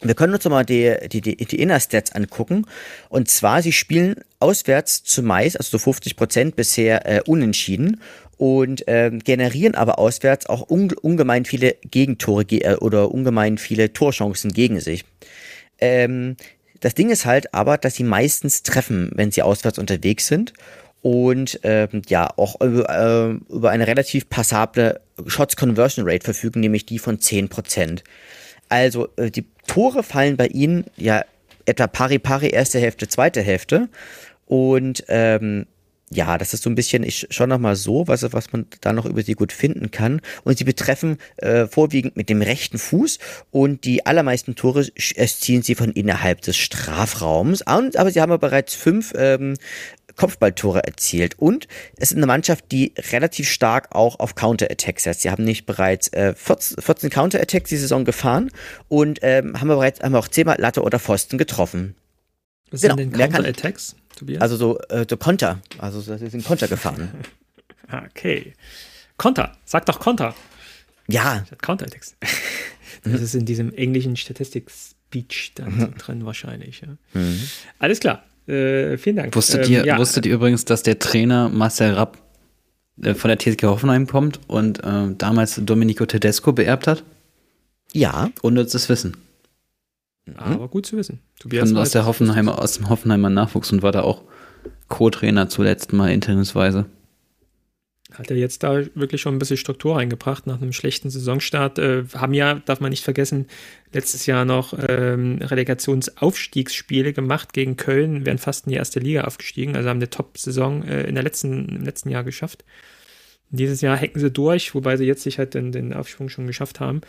Wir können uns mal die, die, die, die Inner-Stats angucken. Und zwar, sie spielen auswärts zumeist, also so 50 Prozent bisher äh, unentschieden und ähm, generieren aber auswärts auch un ungemein viele Gegentore ge äh, oder ungemein viele Torchancen gegen sich. Ähm, das Ding ist halt aber, dass sie meistens treffen, wenn sie auswärts unterwegs sind und ähm, ja auch über, äh, über eine relativ passable Shots Conversion Rate verfügen, nämlich die von 10%. Also äh, die Tore fallen bei ihnen ja etwa pari pari erste Hälfte, zweite Hälfte und ähm, ja, das ist so ein bisschen ich schon noch mal so, was, was man da noch über sie gut finden kann. Und sie betreffen äh, vorwiegend mit dem rechten Fuß und die allermeisten Tore ziehen sie von innerhalb des Strafraums. Und, aber sie haben ja bereits fünf ähm, Kopfballtore erzielt. Und es ist eine Mannschaft, die relativ stark auch auf Counter-Attacks setzt. Sie haben nicht bereits äh, 14, 14 Counter-Attacks die Saison gefahren und ähm, haben bereits haben auch zehnmal Latte oder Pfosten getroffen. Was genau. sind denn Counter-Attacks? Tobias? Also so, äh, so Konter. Also sie sind Konter gefahren. okay. Konter. Sag doch Konter. Ja. Counter-Attacks. das ist in diesem englischen Statistik-Speech dann mhm. drin wahrscheinlich. Ja. Mhm. Alles klar. Äh, vielen Dank. Wusstet, ähm, ihr, ja. wusstet ihr übrigens, dass der Trainer Marcel Rapp äh, von der TSG Hoffenheim kommt und äh, damals Domenico Tedesco beerbt hat? Ja. Unnützes Wissen. Mhm. Aber gut zu wissen. Tobias aus, der Hoffenheimer, aus dem Hoffenheimer Nachwuchs und war da auch Co-Trainer zuletzt mal interimsweise. Hat er jetzt da wirklich schon ein bisschen Struktur reingebracht nach einem schlechten Saisonstart. Äh, haben ja, darf man nicht vergessen, letztes Jahr noch ähm, Relegationsaufstiegsspiele gemacht gegen Köln, wären fast in die erste Liga aufgestiegen, also haben eine Top-Saison äh, in der letzten, im letzten Jahr geschafft. Dieses Jahr hacken sie durch, wobei sie jetzt sich halt den, den Aufschwung schon geschafft haben.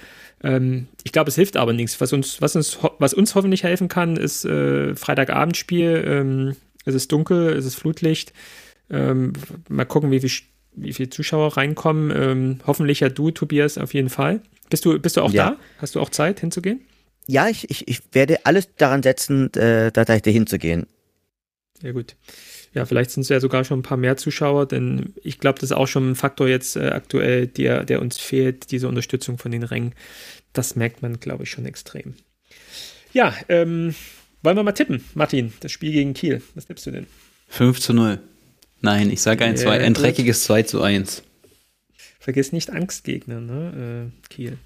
Ähm, ich glaube, es hilft aber nichts. Was uns, was uns, was uns hoffentlich helfen kann, ist äh, Freitagabendspiel. Ähm, es ist dunkel, es ist Flutlicht. Ähm, mal gucken, wie viel, wie viele Zuschauer reinkommen. Ähm, hoffentlich ja du, Tobias, auf jeden Fall. Bist du, bist du auch ja. da? Hast du auch Zeit hinzugehen? Ja, ich, ich, ich werde alles daran setzen, äh, da hinzugehen. Sehr gut ja, vielleicht sind es ja sogar schon ein paar mehr Zuschauer, denn ich glaube, das ist auch schon ein Faktor jetzt äh, aktuell, der, der uns fehlt, diese Unterstützung von den Rängen. Das merkt man, glaube ich, schon extrem. Ja, ähm, wollen wir mal tippen, Martin, das Spiel gegen Kiel. Was tippst du denn? 5 zu 0. Nein, ich sage ein, äh, ein dreckiges 2 zu 1. Vergiss nicht Angstgegner, ne? Äh, Kiel.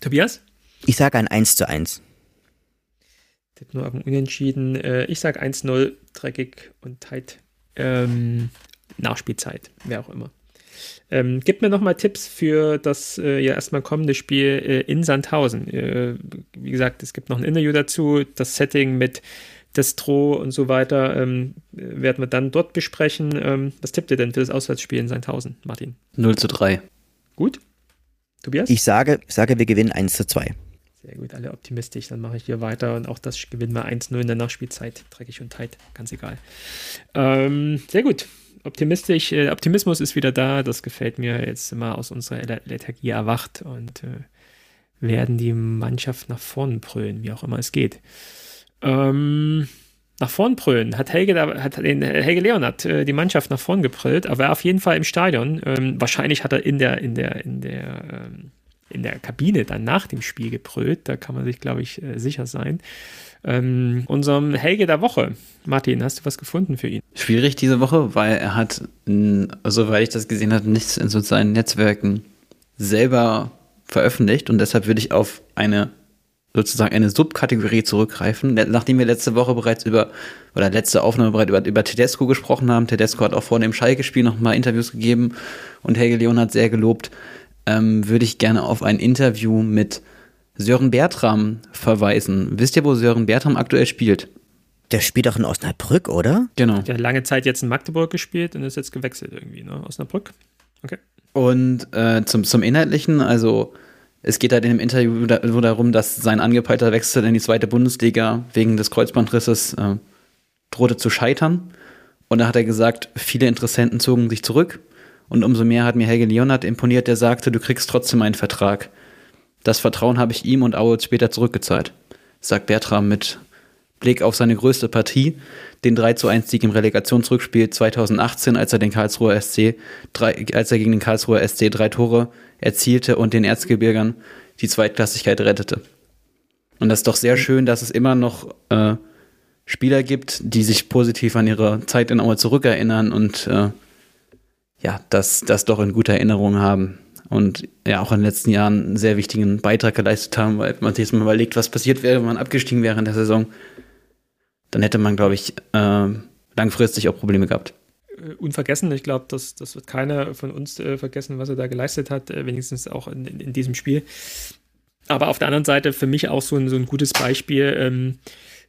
Tobias? Ich sage ein 1 zu 1 tippe nur auf ein Unentschieden. Äh, ich sage 1-0, dreckig und tight. Ähm, Nachspielzeit, wer auch immer. Ähm, gib mir nochmal Tipps für das äh, ja erstmal kommende Spiel äh, in Sandhausen. Äh, wie gesagt, es gibt noch ein Interview dazu. Das Setting mit Destro und so weiter ähm, werden wir dann dort besprechen. Ähm, was tippt ihr denn für das Auswärtsspiel in Sandhausen, Martin? 0 zu 3. Gut. Tobias? Ich sage, sage wir gewinnen 1 zu 2. Sehr gut, alle optimistisch. Dann mache ich hier weiter und auch das gewinnen wir 1-0 in der Nachspielzeit. Dreckig und tight, ganz egal. Ähm, sehr gut. Optimistisch, äh, Optimismus ist wieder da. Das gefällt mir jetzt immer aus unserer Lethargie erwacht und äh, werden die Mannschaft nach vorn brüllen, wie auch immer es geht. Ähm, nach vorn brüllen. Hat Helge, da, hat den, Helge Leonard äh, die Mannschaft nach vorn gebrüllt, aber er auf jeden Fall im Stadion. Ähm, wahrscheinlich hat er in der, in der, in der ähm, in der Kabine dann nach dem Spiel gebrüllt. Da kann man sich, glaube ich, äh, sicher sein. Ähm, unserem Helge der Woche. Martin, hast du was gefunden für ihn? Schwierig diese Woche, weil er hat, soweit ich das gesehen habe, nichts in sozialen Netzwerken selber veröffentlicht und deshalb würde ich auf eine sozusagen eine Subkategorie zurückgreifen. Nachdem wir letzte Woche bereits über, oder letzte Aufnahme bereits über, über Tedesco gesprochen haben, Tedesco hat auch vor dem Schalke-Spiel nochmal Interviews gegeben und Helge Leon hat sehr gelobt, ähm, würde ich gerne auf ein Interview mit Sören Bertram verweisen. Wisst ihr, wo Sören Bertram aktuell spielt? Der spielt doch in Osnabrück, oder? Genau. Der hat lange Zeit jetzt in Magdeburg gespielt und ist jetzt gewechselt irgendwie, ne? Osnabrück. Okay. Und äh, zum, zum Inhaltlichen, also es geht halt in dem Interview nur darum, dass sein angepeilter Wechsel in die zweite Bundesliga wegen des Kreuzbandrisses äh, drohte zu scheitern. Und da hat er gesagt, viele Interessenten zogen sich zurück. Und umso mehr hat mir Helge Leonard imponiert, der sagte, du kriegst trotzdem einen Vertrag. Das Vertrauen habe ich ihm und Aue später zurückgezahlt, sagt Bertram mit Blick auf seine größte Partie, den 3 zu 1 Sieg im Relegationsrückspiel 2018, als er den Karlsruher SC, drei, als er gegen den Karlsruher SC drei Tore erzielte und den Erzgebirgern die Zweitklassigkeit rettete. Und das ist doch sehr schön, dass es immer noch äh, Spieler gibt, die sich positiv an ihre Zeit in Aue zurückerinnern und äh, ja, das, das doch in guter Erinnerung haben. Und ja, auch in den letzten Jahren einen sehr wichtigen Beitrag geleistet haben, weil man sich jetzt mal überlegt, was passiert wäre, wenn man abgestiegen wäre in der Saison dann hätte man, glaube ich, äh, langfristig auch Probleme gehabt. Äh, unvergessen, ich glaube, das, das wird keiner von uns äh, vergessen, was er da geleistet hat, äh, wenigstens auch in, in, in, diesem Spiel. Aber auf der anderen Seite für mich auch so ein, so ein gutes Beispiel. Ähm,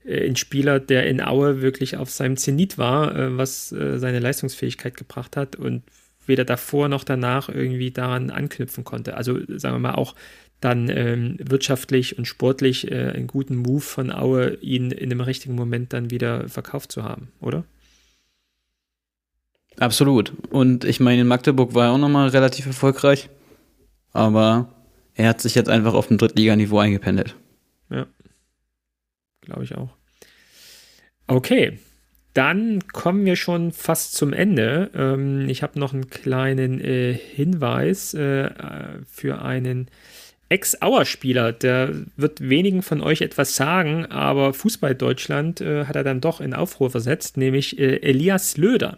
äh, ein Spieler, der in Aue wirklich auf seinem Zenit war, äh, was seine Leistungsfähigkeit gebracht hat und weder davor noch danach irgendwie daran anknüpfen konnte. Also sagen wir mal auch dann ähm, wirtschaftlich und sportlich äh, einen guten Move von Aue, ihn in dem richtigen Moment dann wieder verkauft zu haben, oder? Absolut. Und ich meine, in Magdeburg war er auch nochmal relativ erfolgreich, aber er hat sich jetzt einfach auf dem Drittliganiveau eingependelt. Ja, glaube ich auch. Okay, dann kommen wir schon fast zum Ende. Ähm, ich habe noch einen kleinen äh, Hinweis äh, für einen Ex-Auer-Spieler, der wird wenigen von euch etwas sagen, aber Fußball Deutschland äh, hat er dann doch in Aufruhr versetzt, nämlich äh, Elias Löder.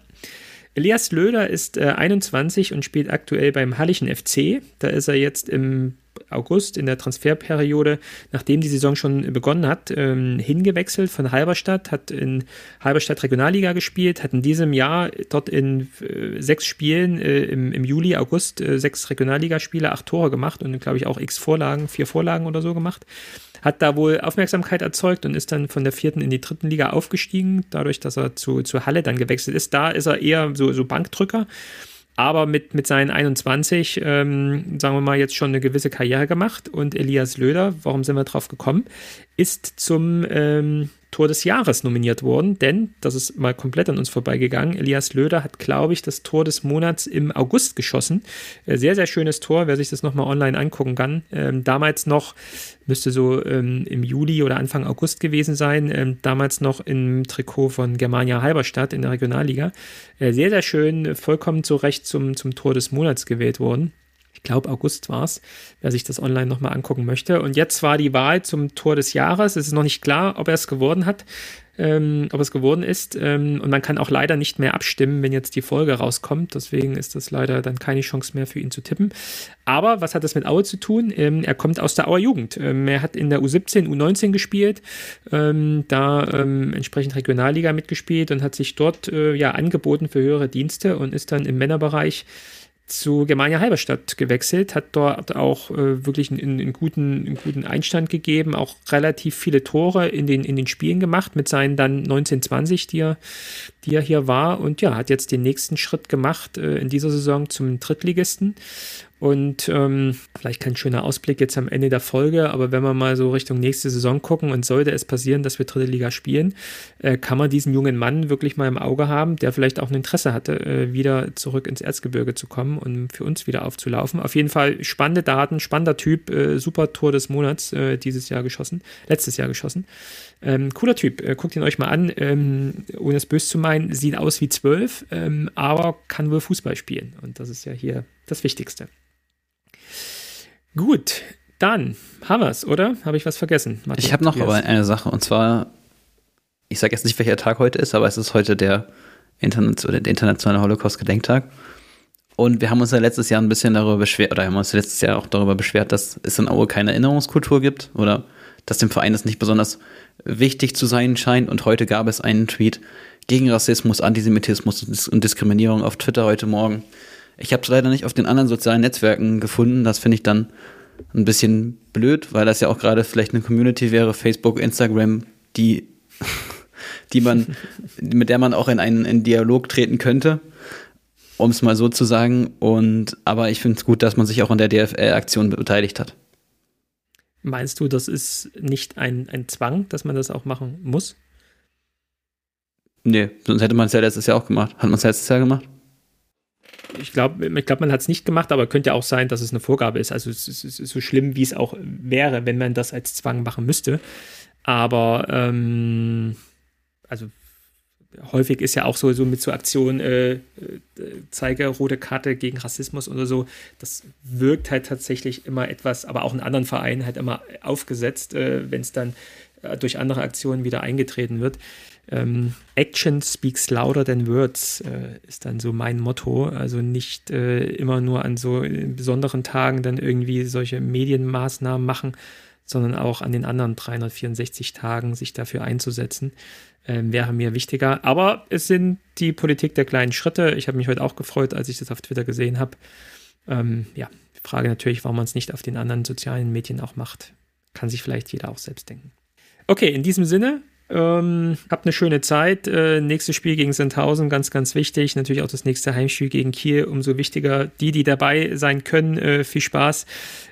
Elias Löder ist äh, 21 und spielt aktuell beim Hallischen FC. Da ist er jetzt im August in der Transferperiode, nachdem die Saison schon begonnen hat, ähm, hingewechselt von Halberstadt, hat in Halberstadt Regionalliga gespielt, hat in diesem Jahr dort in äh, sechs Spielen äh, im, im, Juli, August äh, sechs Regionalligaspiele, acht Tore gemacht und glaube ich auch x Vorlagen, vier Vorlagen oder so gemacht. Hat da wohl Aufmerksamkeit erzeugt und ist dann von der vierten in die dritten Liga aufgestiegen, dadurch, dass er zu, zu Halle dann gewechselt ist. Da ist er eher so, so Bankdrücker aber mit, mit seinen 21, ähm, sagen wir mal, jetzt schon eine gewisse Karriere gemacht. Und Elias Löder, warum sind wir drauf gekommen, ist zum ähm, Tor des Jahres nominiert worden, denn das ist mal komplett an uns vorbeigegangen. Elias Löder hat, glaube ich, das Tor des Monats im August geschossen. Äh, sehr, sehr schönes Tor, wer sich das nochmal online angucken kann. Ähm, damals noch, müsste so ähm, im Juli oder Anfang August gewesen sein, ähm, damals noch im Trikot von Germania Halberstadt in der Regionalliga. Äh, sehr, sehr schön, vollkommen zu Recht zum, zum Tor des Monats gewählt worden glaube August war es, wer sich das online nochmal angucken möchte. Und jetzt war die Wahl zum Tor des Jahres. Es ist noch nicht klar, ob er es geworden hat, ähm, ob es geworden ist. Ähm, und man kann auch leider nicht mehr abstimmen, wenn jetzt die Folge rauskommt. Deswegen ist das leider dann keine Chance mehr für ihn zu tippen. Aber was hat das mit Aue zu tun? Ähm, er kommt aus der Auer Jugend. Ähm, er hat in der U17, U19 gespielt, ähm, da ähm, entsprechend Regionalliga mitgespielt und hat sich dort äh, ja angeboten für höhere Dienste und ist dann im Männerbereich zu Germania Halberstadt gewechselt, hat dort auch äh, wirklich einen, einen, guten, einen guten Einstand gegeben, auch relativ viele Tore in den, in den Spielen gemacht mit seinen dann 1920, die er, die er hier war. Und ja, hat jetzt den nächsten Schritt gemacht äh, in dieser Saison zum Drittligisten und ähm, vielleicht kein schöner Ausblick jetzt am Ende der Folge, aber wenn wir mal so Richtung nächste Saison gucken und sollte es passieren, dass wir dritte Liga spielen, äh, kann man diesen jungen Mann wirklich mal im Auge haben, der vielleicht auch ein Interesse hatte, äh, wieder zurück ins Erzgebirge zu kommen und für uns wieder aufzulaufen. Auf jeden Fall spannende Daten, spannender Typ, äh, super Tor des Monats äh, dieses Jahr geschossen, letztes Jahr geschossen. Ähm, cooler Typ, äh, guckt ihn euch mal an, ähm, ohne es böse zu meinen, sieht aus wie zwölf, ähm, aber kann wohl Fußball spielen und das ist ja hier das Wichtigste. Gut, dann haben wir es, oder? Habe ich was vergessen? Martin, ich habe noch aber eine Sache und zwar, ich sage jetzt nicht, welcher Tag heute ist, aber es ist heute der, Internet, der internationale Holocaust-Gedenktag. Und wir haben uns ja letztes Jahr ein bisschen darüber beschwert, oder haben uns letztes Jahr auch darüber beschwert, dass es in Aue keine Erinnerungskultur gibt oder dass dem Verein es nicht besonders wichtig zu sein scheint. Und heute gab es einen Tweet gegen Rassismus, Antisemitismus und Diskriminierung auf Twitter heute Morgen. Ich habe es leider nicht auf den anderen sozialen Netzwerken gefunden. Das finde ich dann ein bisschen blöd, weil das ja auch gerade vielleicht eine Community wäre, Facebook, Instagram, die, die man, mit der man auch in einen in Dialog treten könnte um es mal so zu sagen. Und aber ich finde es gut, dass man sich auch an der DFL-Aktion beteiligt hat. Meinst du, das ist nicht ein, ein Zwang, dass man das auch machen muss? Nee, sonst hätte man es ja letztes Jahr auch gemacht. Hat man es letztes Jahr gemacht? Ich glaube, ich glaub, man hat es nicht gemacht, aber könnte ja auch sein, dass es eine Vorgabe ist. Also es ist, so schlimm, wie es auch wäre, wenn man das als Zwang machen müsste. Aber ähm, also häufig ist ja auch so, so mit so Aktionen, äh, äh, zeige rote Karte gegen Rassismus oder so, das wirkt halt tatsächlich immer etwas, aber auch in anderen Vereinen halt immer aufgesetzt, äh, wenn es dann äh, durch andere Aktionen wieder eingetreten wird. Ähm, Action speaks louder than words äh, ist dann so mein Motto. Also nicht äh, immer nur an so besonderen Tagen dann irgendwie solche Medienmaßnahmen machen, sondern auch an den anderen 364 Tagen sich dafür einzusetzen ähm, wäre mir wichtiger. Aber es sind die Politik der kleinen Schritte. Ich habe mich heute auch gefreut, als ich das auf Twitter gesehen habe. Ähm, ja, Frage natürlich, warum man es nicht auf den anderen sozialen Medien auch macht. Kann sich vielleicht jeder auch selbst denken. Okay, in diesem Sinne, ähm, habt eine schöne Zeit. Äh, nächstes Spiel gegen Sandhausen, ganz, ganz wichtig. Natürlich auch das nächste Heimspiel gegen Kiel, umso wichtiger. Die, die dabei sein können, äh, viel Spaß.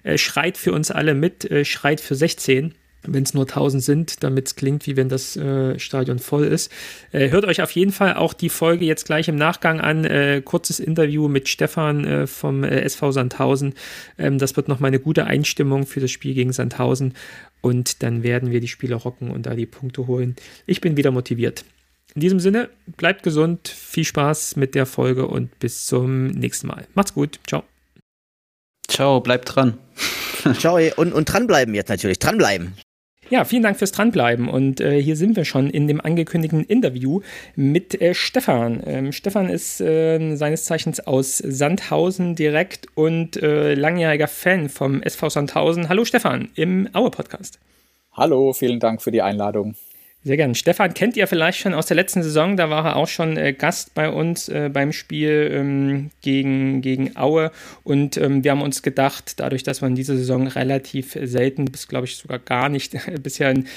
Äh, schreit für uns alle mit, äh, schreit für 16 wenn es nur 1000 sind, damit es klingt, wie wenn das äh, Stadion voll ist. Äh, hört euch auf jeden Fall auch die Folge jetzt gleich im Nachgang an. Äh, kurzes Interview mit Stefan äh, vom äh, SV Sandhausen. Ähm, das wird nochmal eine gute Einstimmung für das Spiel gegen Sandhausen. Und dann werden wir die Spieler rocken und da die Punkte holen. Ich bin wieder motiviert. In diesem Sinne, bleibt gesund, viel Spaß mit der Folge und bis zum nächsten Mal. Macht's gut. Ciao. Ciao, bleibt dran. Ciao und, und dranbleiben jetzt natürlich. Dranbleiben. Ja, vielen Dank fürs Dranbleiben. Und äh, hier sind wir schon in dem angekündigten Interview mit äh, Stefan. Ähm, Stefan ist äh, seines Zeichens aus Sandhausen direkt und äh, langjähriger Fan vom SV Sandhausen. Hallo Stefan im Aue-Podcast. Hallo, vielen Dank für die Einladung. Sehr gerne. Stefan kennt ihr vielleicht schon aus der letzten Saison. Da war er auch schon äh, Gast bei uns äh, beim Spiel ähm, gegen, gegen Aue. Und ähm, wir haben uns gedacht, dadurch, dass wir in dieser Saison relativ selten, bis glaube ich sogar gar nicht bisher ein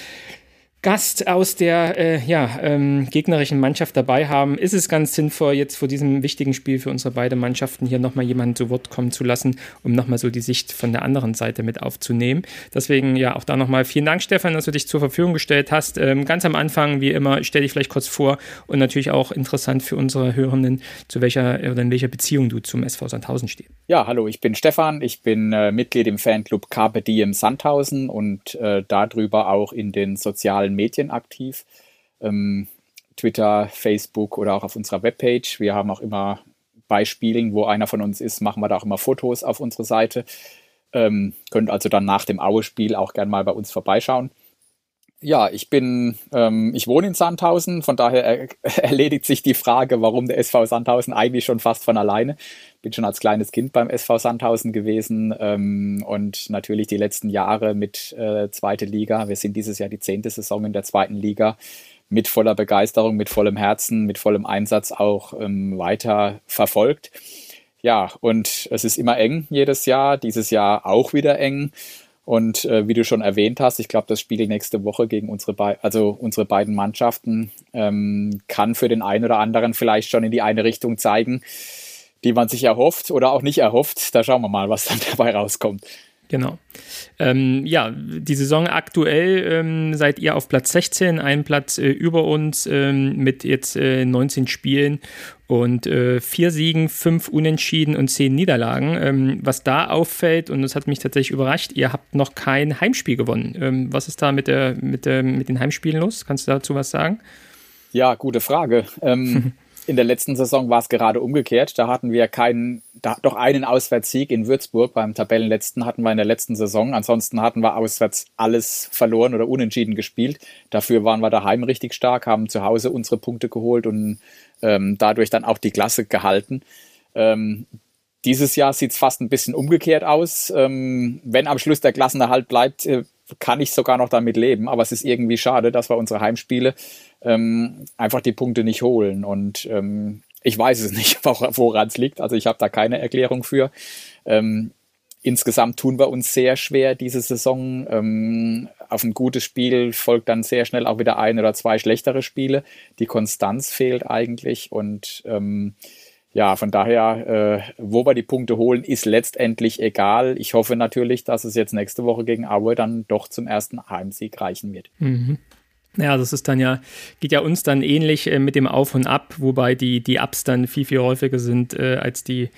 Gast aus der äh, ja, ähm, gegnerischen Mannschaft dabei haben, ist es ganz sinnvoll, jetzt vor diesem wichtigen Spiel für unsere beiden Mannschaften hier nochmal jemanden zu Wort kommen zu lassen, um nochmal so die Sicht von der anderen Seite mit aufzunehmen. Deswegen ja auch da nochmal vielen Dank, Stefan, dass du dich zur Verfügung gestellt hast. Ähm, ganz am Anfang, wie immer, stell dich vielleicht kurz vor und natürlich auch interessant für unsere Hörenden, zu welcher oder in welcher Beziehung du zum SV Sandhausen stehst. Ja, hallo, ich bin Stefan, ich bin äh, Mitglied im Fanclub Carpe Diem Sandhausen und äh, darüber auch in den sozialen sozialen Medien aktiv. Ähm, Twitter, Facebook oder auch auf unserer Webpage. Wir haben auch immer Beispielen, wo einer von uns ist, machen wir da auch immer Fotos auf unsere Seite. Ähm, könnt also dann nach dem Aue-Spiel auch gerne mal bei uns vorbeischauen. Ja, ich bin, ähm, ich wohne in Sandhausen, von daher er erledigt sich die Frage, warum der SV Sandhausen eigentlich schon fast von alleine. Bin schon als kleines Kind beim SV Sandhausen gewesen ähm, und natürlich die letzten Jahre mit äh, zweite Liga. Wir sind dieses Jahr die zehnte Saison in der zweiten Liga mit voller Begeisterung, mit vollem Herzen, mit vollem Einsatz auch ähm, weiter verfolgt. Ja, und es ist immer eng jedes Jahr, dieses Jahr auch wieder eng. Und äh, wie du schon erwähnt hast, ich glaube, das Spiel nächste Woche gegen unsere, Be also unsere beiden Mannschaften ähm, kann für den einen oder anderen vielleicht schon in die eine Richtung zeigen, die man sich erhofft oder auch nicht erhofft. Da schauen wir mal, was dann dabei rauskommt. Genau. Ähm, ja, die Saison aktuell ähm, seid ihr auf Platz 16, einen Platz äh, über uns ähm, mit jetzt äh, 19 Spielen und äh, vier Siegen, fünf Unentschieden und zehn Niederlagen. Ähm, was da auffällt, und das hat mich tatsächlich überrascht, ihr habt noch kein Heimspiel gewonnen. Ähm, was ist da mit, der, mit, der, mit den Heimspielen los? Kannst du dazu was sagen? Ja, gute Frage. Ähm, in der letzten Saison war es gerade umgekehrt. Da hatten wir keinen, da, doch einen Auswärtssieg in Würzburg. Beim Tabellenletzten hatten wir in der letzten Saison. Ansonsten hatten wir auswärts alles verloren oder unentschieden gespielt. Dafür waren wir daheim richtig stark, haben zu Hause unsere Punkte geholt und ähm, dadurch dann auch die Klasse gehalten. Ähm, dieses Jahr sieht es fast ein bisschen umgekehrt aus. Ähm, wenn am Schluss der Klassenerhalt bleibt, äh, kann ich sogar noch damit leben. Aber es ist irgendwie schade, dass wir unsere Heimspiele ähm, einfach die Punkte nicht holen. Und ähm, ich weiß es nicht, woran es liegt. Also ich habe da keine Erklärung für. Ähm, insgesamt tun wir uns sehr schwer diese Saison. Ähm, auf ein gutes Spiel folgt dann sehr schnell auch wieder ein oder zwei schlechtere Spiele. Die Konstanz fehlt eigentlich und ähm, ja, von daher, äh, wo wir die Punkte holen, ist letztendlich egal. Ich hoffe natürlich, dass es jetzt nächste Woche gegen Aue dann doch zum ersten Heimsieg reichen wird. Mhm. Ja, das ist dann ja, geht ja uns dann ähnlich äh, mit dem Auf und Ab, wobei die, die Ups dann viel, viel häufiger sind äh, als die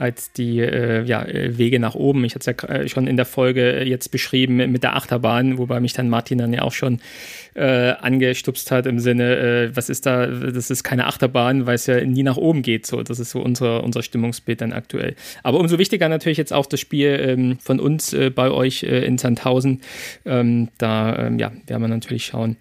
als die äh, ja, äh, Wege nach oben. Ich hatte es ja äh, schon in der Folge jetzt beschrieben mit der Achterbahn, wobei mich dann Martin dann ja auch schon äh, angestupst hat im Sinne, äh, was ist da, das ist keine Achterbahn, weil es ja nie nach oben geht. So, das ist so unser, unser Stimmungsbild dann aktuell. Aber umso wichtiger natürlich jetzt auch das Spiel ähm, von uns äh, bei euch in Sandhausen. Ähm, da ähm, ja, werden wir natürlich schauen,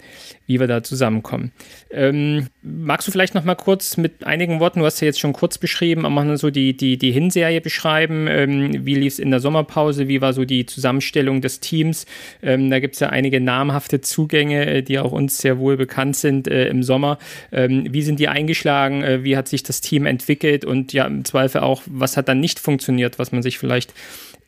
wie wir da zusammenkommen. Ähm, magst du vielleicht noch mal kurz mit einigen Worten, du hast ja jetzt schon kurz beschrieben, aber mal so die, die, die Hinserie beschreiben. Ähm, wie lief es in der Sommerpause? Wie war so die Zusammenstellung des Teams? Ähm, da gibt es ja einige namhafte Zugänge, äh, die auch uns sehr wohl bekannt sind äh, im Sommer. Ähm, wie sind die eingeschlagen? Äh, wie hat sich das Team entwickelt? Und ja, im Zweifel auch, was hat dann nicht funktioniert, was man sich vielleicht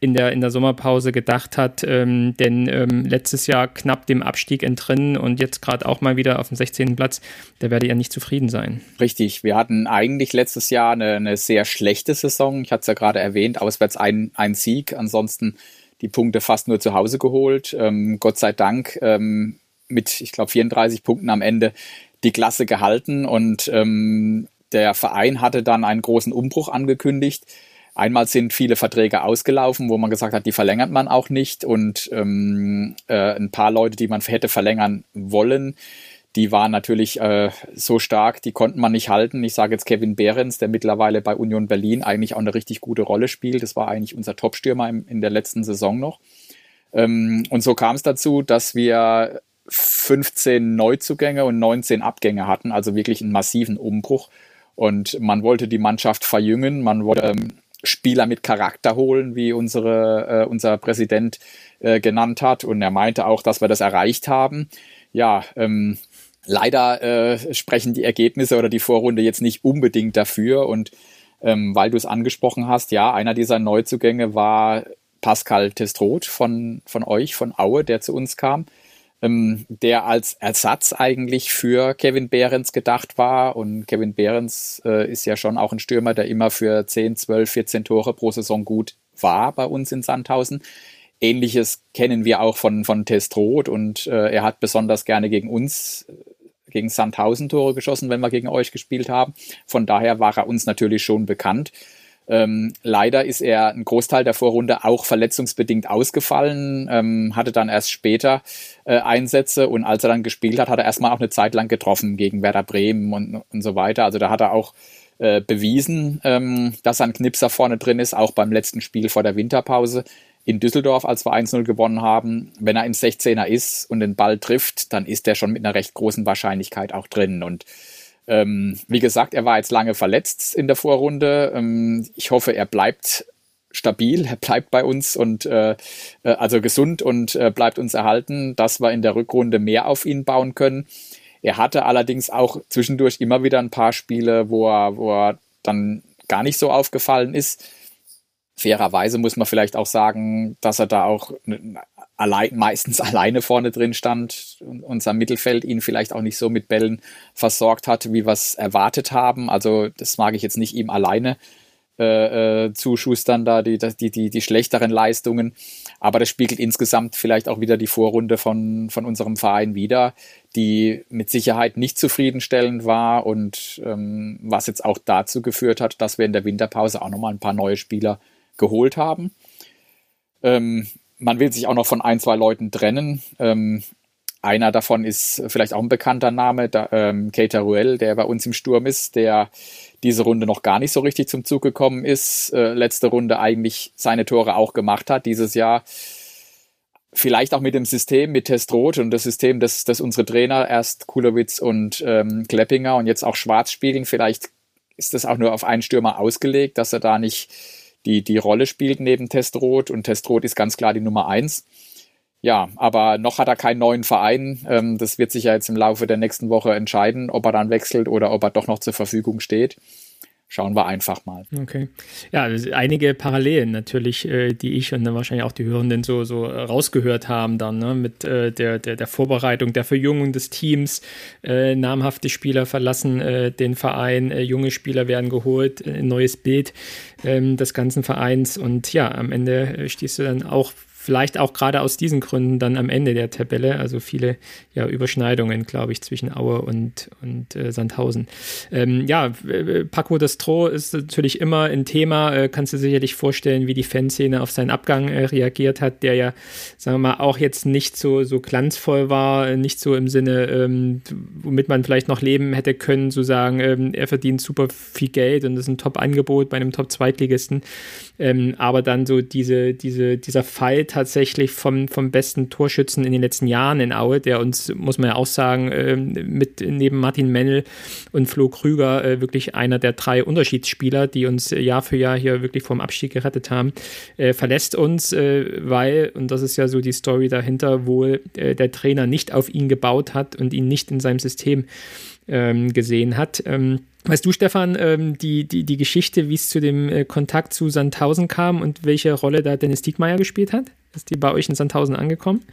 in der, in der Sommerpause gedacht hat. Ähm, denn ähm, letztes Jahr knapp dem Abstieg entrinnen und jetzt gerade auch mal wieder auf dem 16. Platz, da werde ihr nicht zufrieden sein. Richtig, wir hatten eigentlich letztes Jahr eine, eine sehr schlechte Saison. Ich hatte es ja gerade erwähnt, auswärts ein, ein Sieg, ansonsten die Punkte fast nur zu Hause geholt. Ähm, Gott sei Dank ähm, mit, ich glaube, 34 Punkten am Ende die Klasse gehalten und ähm, der Verein hatte dann einen großen Umbruch angekündigt Einmal sind viele Verträge ausgelaufen, wo man gesagt hat, die verlängert man auch nicht. Und ähm, äh, ein paar Leute, die man hätte verlängern wollen, die waren natürlich äh, so stark, die konnten man nicht halten. Ich sage jetzt Kevin Behrens, der mittlerweile bei Union Berlin eigentlich auch eine richtig gute Rolle spielt. Das war eigentlich unser Topstürmer im, in der letzten Saison noch. Ähm, und so kam es dazu, dass wir 15 Neuzugänge und 19 Abgänge hatten, also wirklich einen massiven Umbruch. Und man wollte die Mannschaft verjüngen, man wollte ähm, Spieler mit Charakter holen, wie unsere, äh, unser Präsident äh, genannt hat. Und er meinte auch, dass wir das erreicht haben. Ja, ähm, leider äh, sprechen die Ergebnisse oder die Vorrunde jetzt nicht unbedingt dafür. Und ähm, weil du es angesprochen hast, ja, einer dieser Neuzugänge war Pascal Testroth von, von euch, von Aue, der zu uns kam ähm, der als Ersatz eigentlich für Kevin Behrens gedacht war. Und Kevin Behrens äh, ist ja schon auch ein Stürmer, der immer für 10, 12, 14 Tore pro Saison gut war bei uns in Sandhausen. Ähnliches kennen wir auch von, von Testroth und äh, er hat besonders gerne gegen uns, äh, gegen Sandhausen Tore geschossen, wenn wir gegen euch gespielt haben. Von daher war er uns natürlich schon bekannt. Ähm, leider ist er einen Großteil der Vorrunde auch verletzungsbedingt ausgefallen, ähm, hatte dann erst später äh, Einsätze und als er dann gespielt hat, hat er erstmal auch eine Zeit lang getroffen gegen Werder Bremen und, und so weiter. Also da hat er auch äh, bewiesen, ähm, dass ein Knipser vorne drin ist, auch beim letzten Spiel vor der Winterpause in Düsseldorf, als wir 1-0 gewonnen haben. Wenn er im 16er ist und den Ball trifft, dann ist er schon mit einer recht großen Wahrscheinlichkeit auch drin und ähm, wie gesagt, er war jetzt lange verletzt in der Vorrunde. Ähm, ich hoffe, er bleibt stabil, er bleibt bei uns und äh, äh, also gesund und äh, bleibt uns erhalten, dass wir in der Rückrunde mehr auf ihn bauen können. Er hatte allerdings auch zwischendurch immer wieder ein paar Spiele, wo er, wo er dann gar nicht so aufgefallen ist. Fairerweise muss man vielleicht auch sagen, dass er da auch allein, meistens alleine vorne drin stand und unser Mittelfeld ihn vielleicht auch nicht so mit Bällen versorgt hat, wie wir es erwartet haben. Also das mag ich jetzt nicht ihm alleine äh, äh, zuschustern, da die, die, die, die schlechteren Leistungen. Aber das spiegelt insgesamt vielleicht auch wieder die Vorrunde von, von unserem Verein wider, die mit Sicherheit nicht zufriedenstellend war und ähm, was jetzt auch dazu geführt hat, dass wir in der Winterpause auch nochmal ein paar neue Spieler geholt haben. Ähm, man will sich auch noch von ein, zwei Leuten trennen. Ähm, einer davon ist vielleicht auch ein bekannter Name, ähm, Keita Ruel, der bei uns im Sturm ist, der diese Runde noch gar nicht so richtig zum Zug gekommen ist, äh, letzte Runde eigentlich seine Tore auch gemacht hat dieses Jahr. Vielleicht auch mit dem System, mit Testrot und das System, das, das unsere Trainer, erst Kulowitz und ähm, Kleppinger und jetzt auch Schwarz spielen. Vielleicht ist das auch nur auf einen Stürmer ausgelegt, dass er da nicht die, die Rolle spielt neben Testrot und Testrot ist ganz klar die Nummer eins. Ja, aber noch hat er keinen neuen Verein. Ähm, das wird sich ja jetzt im Laufe der nächsten Woche entscheiden, ob er dann wechselt oder ob er doch noch zur Verfügung steht schauen wir einfach mal. Okay. Ja, einige Parallelen natürlich, äh, die ich und dann wahrscheinlich auch die Hörenden so, so rausgehört haben dann, ne? mit äh, der, der, der Vorbereitung, der Verjüngung des Teams. Äh, namhafte Spieler verlassen äh, den Verein, äh, junge Spieler werden geholt, ein neues Bild ähm, des ganzen Vereins und ja, am Ende äh, stehst du dann auch vielleicht auch gerade aus diesen Gründen dann am Ende der Tabelle, also viele ja, Überschneidungen, glaube ich, zwischen Aue und, und äh, Sandhausen. Ähm, ja, Paco Destro ist natürlich immer ein Thema, äh, kannst du sicherlich vorstellen, wie die Fanszene auf seinen Abgang äh, reagiert hat, der ja, sagen wir mal, auch jetzt nicht so, so glanzvoll war, nicht so im Sinne, ähm, womit man vielleicht noch leben hätte können, zu sagen, ähm, er verdient super viel Geld und das ist ein Top-Angebot bei einem Top-Zweitligisten, ähm, aber dann so diese, diese, dieser Fall tatsächlich vom, vom besten Torschützen in den letzten Jahren in Aue, der uns, muss man ja auch sagen, äh, mit neben Martin Mennel und Flo Krüger äh, wirklich einer der drei Unterschiedsspieler, die uns Jahr für Jahr hier wirklich vom Abstieg gerettet haben, äh, verlässt uns, äh, weil, und das ist ja so die Story dahinter, wohl äh, der Trainer nicht auf ihn gebaut hat und ihn nicht in seinem System ähm, gesehen hat. Ähm, Weißt du, Stefan, ähm, die, die, die Geschichte, wie es zu dem äh, Kontakt zu Sandhausen kam und welche Rolle da Dennis Diekmeyer gespielt hat? Ist die bei euch in Sandhausen angekommen?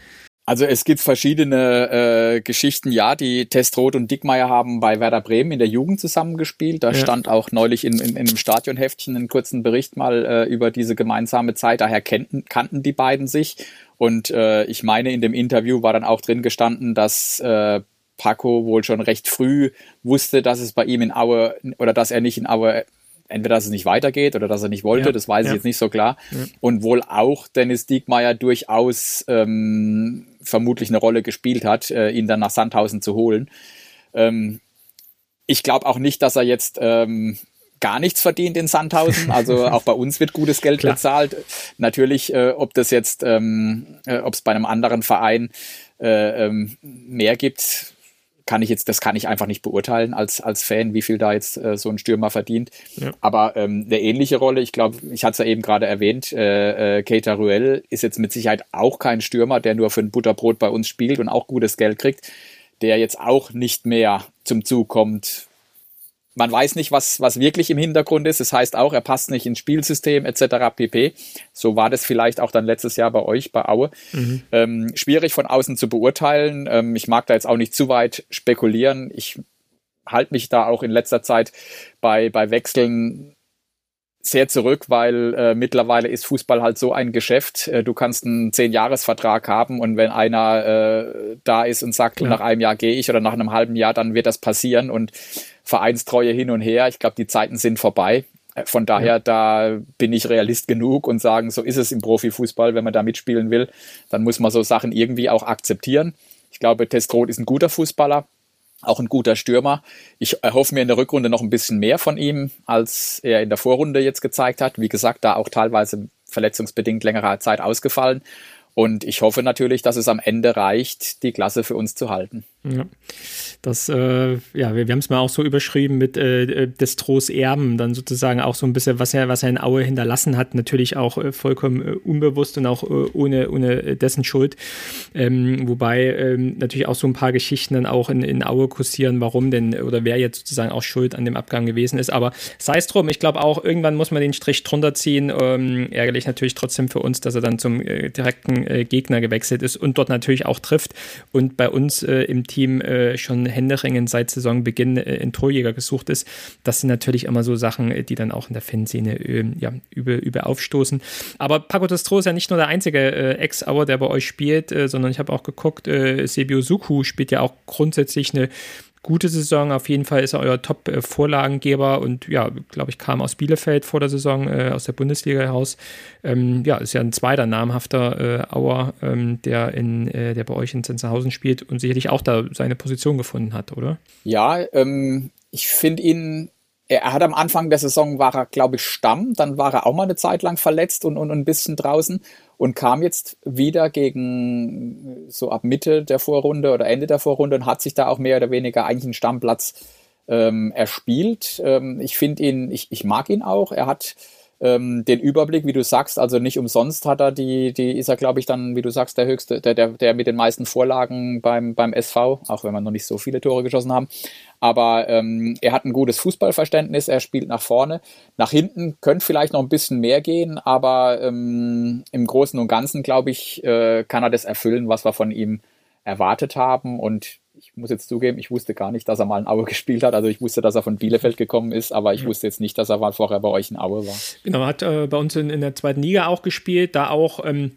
Also es gibt verschiedene äh, Geschichten, ja, die Testroth und Dickmeier haben bei Werder Bremen in der Jugend zusammengespielt. Da ja. stand auch neulich in, in, in einem Stadionheftchen einen kurzen Bericht mal äh, über diese gemeinsame Zeit. Daher kannten, kannten die beiden sich. Und äh, ich meine, in dem Interview war dann auch drin gestanden, dass äh, Paco wohl schon recht früh wusste, dass es bei ihm in Aue oder dass er nicht in Aue entweder dass es nicht weitergeht oder dass er nicht wollte, ja, das weiß ja. ich jetzt nicht so klar. Ja. Und wohl auch Dennis Diekmeyer durchaus ähm, vermutlich eine Rolle gespielt hat, äh, ihn dann nach Sandhausen zu holen. Ähm, ich glaube auch nicht, dass er jetzt ähm, gar nichts verdient in Sandhausen. Also auch bei uns wird gutes Geld bezahlt. Natürlich, äh, ob das jetzt, ähm, äh, ob es bei einem anderen Verein äh, ähm, mehr gibt, kann ich jetzt, das kann ich einfach nicht beurteilen als, als Fan, wie viel da jetzt äh, so ein Stürmer verdient. Ja. Aber ähm, eine ähnliche Rolle, ich glaube, ich hatte es ja eben gerade erwähnt, äh, äh, Keita Ruel ist jetzt mit Sicherheit auch kein Stürmer, der nur für ein Butterbrot bei uns spielt und auch gutes Geld kriegt, der jetzt auch nicht mehr zum Zug kommt, man weiß nicht, was, was wirklich im Hintergrund ist. Das heißt auch, er passt nicht ins Spielsystem etc. pp. So war das vielleicht auch dann letztes Jahr bei euch, bei Aue. Mhm. Ähm, schwierig von außen zu beurteilen. Ähm, ich mag da jetzt auch nicht zu weit spekulieren. Ich halte mich da auch in letzter Zeit bei, bei Wechseln sehr zurück, weil äh, mittlerweile ist Fußball halt so ein Geschäft. Äh, du kannst einen Zehn-Jahres-Vertrag haben und wenn einer äh, da ist und sagt, ja. nach einem Jahr gehe ich oder nach einem halben Jahr, dann wird das passieren und Vereinstreue hin und her. Ich glaube, die Zeiten sind vorbei. Äh, von daher, ja. da bin ich Realist genug und sagen, so ist es im Profifußball, wenn man da mitspielen will, dann muss man so Sachen irgendwie auch akzeptieren. Ich glaube, Testroth ist ein guter Fußballer, auch ein guter Stürmer. Ich erhoffe mir in der Rückrunde noch ein bisschen mehr von ihm, als er in der Vorrunde jetzt gezeigt hat. Wie gesagt, da auch teilweise verletzungsbedingt längere Zeit ausgefallen. Und ich hoffe natürlich, dass es am Ende reicht, die Klasse für uns zu halten. Ja. Das, äh, ja, wir, wir haben es mal auch so überschrieben mit äh, äh, Destros Erben, dann sozusagen auch so ein bisschen, was er, was er in Aue hinterlassen hat, natürlich auch äh, vollkommen äh, unbewusst und auch äh, ohne, ohne dessen Schuld. Ähm, wobei ähm, natürlich auch so ein paar Geschichten dann auch in, in Aue kursieren, warum denn oder wer jetzt sozusagen auch schuld an dem Abgang gewesen ist. Aber sei es drum, ich glaube auch, irgendwann muss man den Strich drunter ziehen. Ähm, ärgerlich natürlich trotzdem für uns, dass er dann zum direkten Gegner gewechselt ist und dort natürlich auch trifft und bei uns im Team äh, schon händeringend seit Saisonbeginn äh, ein Torjäger gesucht ist. Das sind natürlich immer so Sachen, äh, die dann auch in der Fanszene äh, ja, übel, übel aufstoßen. Aber Paco Destro ist ja nicht nur der einzige äh, Ex-Auer, der bei euch spielt, äh, sondern ich habe auch geguckt, äh, Sebio Suku spielt ja auch grundsätzlich eine gute Saison. Auf jeden Fall ist er euer Top-Vorlagengeber und ja, glaube ich, kam aus Bielefeld vor der Saison, äh, aus der Bundesliga heraus. Ähm, ja, ist ja ein zweiter namhafter äh, Auer, ähm, der, in, äh, der bei euch in Zenzenhausen spielt und sicherlich auch da seine Position gefunden hat, oder? Ja, ähm, ich finde ihn er hat am Anfang der Saison war er, glaube ich, Stamm, dann war er auch mal eine Zeit lang verletzt und, und ein bisschen draußen und kam jetzt wieder gegen so ab Mitte der Vorrunde oder Ende der Vorrunde und hat sich da auch mehr oder weniger eigentlich einen Stammplatz ähm, erspielt. Ähm, ich finde ihn, ich, ich mag ihn auch. Er hat ähm, den Überblick, wie du sagst, also nicht umsonst hat er die, die ist er, glaube ich, dann, wie du sagst, der höchste, der, der, der mit den meisten Vorlagen beim, beim SV, auch wenn wir noch nicht so viele Tore geschossen haben. Aber ähm, er hat ein gutes Fußballverständnis, er spielt nach vorne. Nach hinten könnte vielleicht noch ein bisschen mehr gehen, aber ähm, im Großen und Ganzen, glaube ich, äh, kann er das erfüllen, was wir von ihm erwartet haben. Und ich muss jetzt zugeben, ich wusste gar nicht, dass er mal in Aue gespielt hat. Also ich wusste, dass er von Bielefeld gekommen ist, aber ich wusste jetzt nicht, dass er mal vorher bei euch in Aue war. Genau, hat äh, bei uns in, in, der zweiten Liga auch gespielt, da auch, ähm,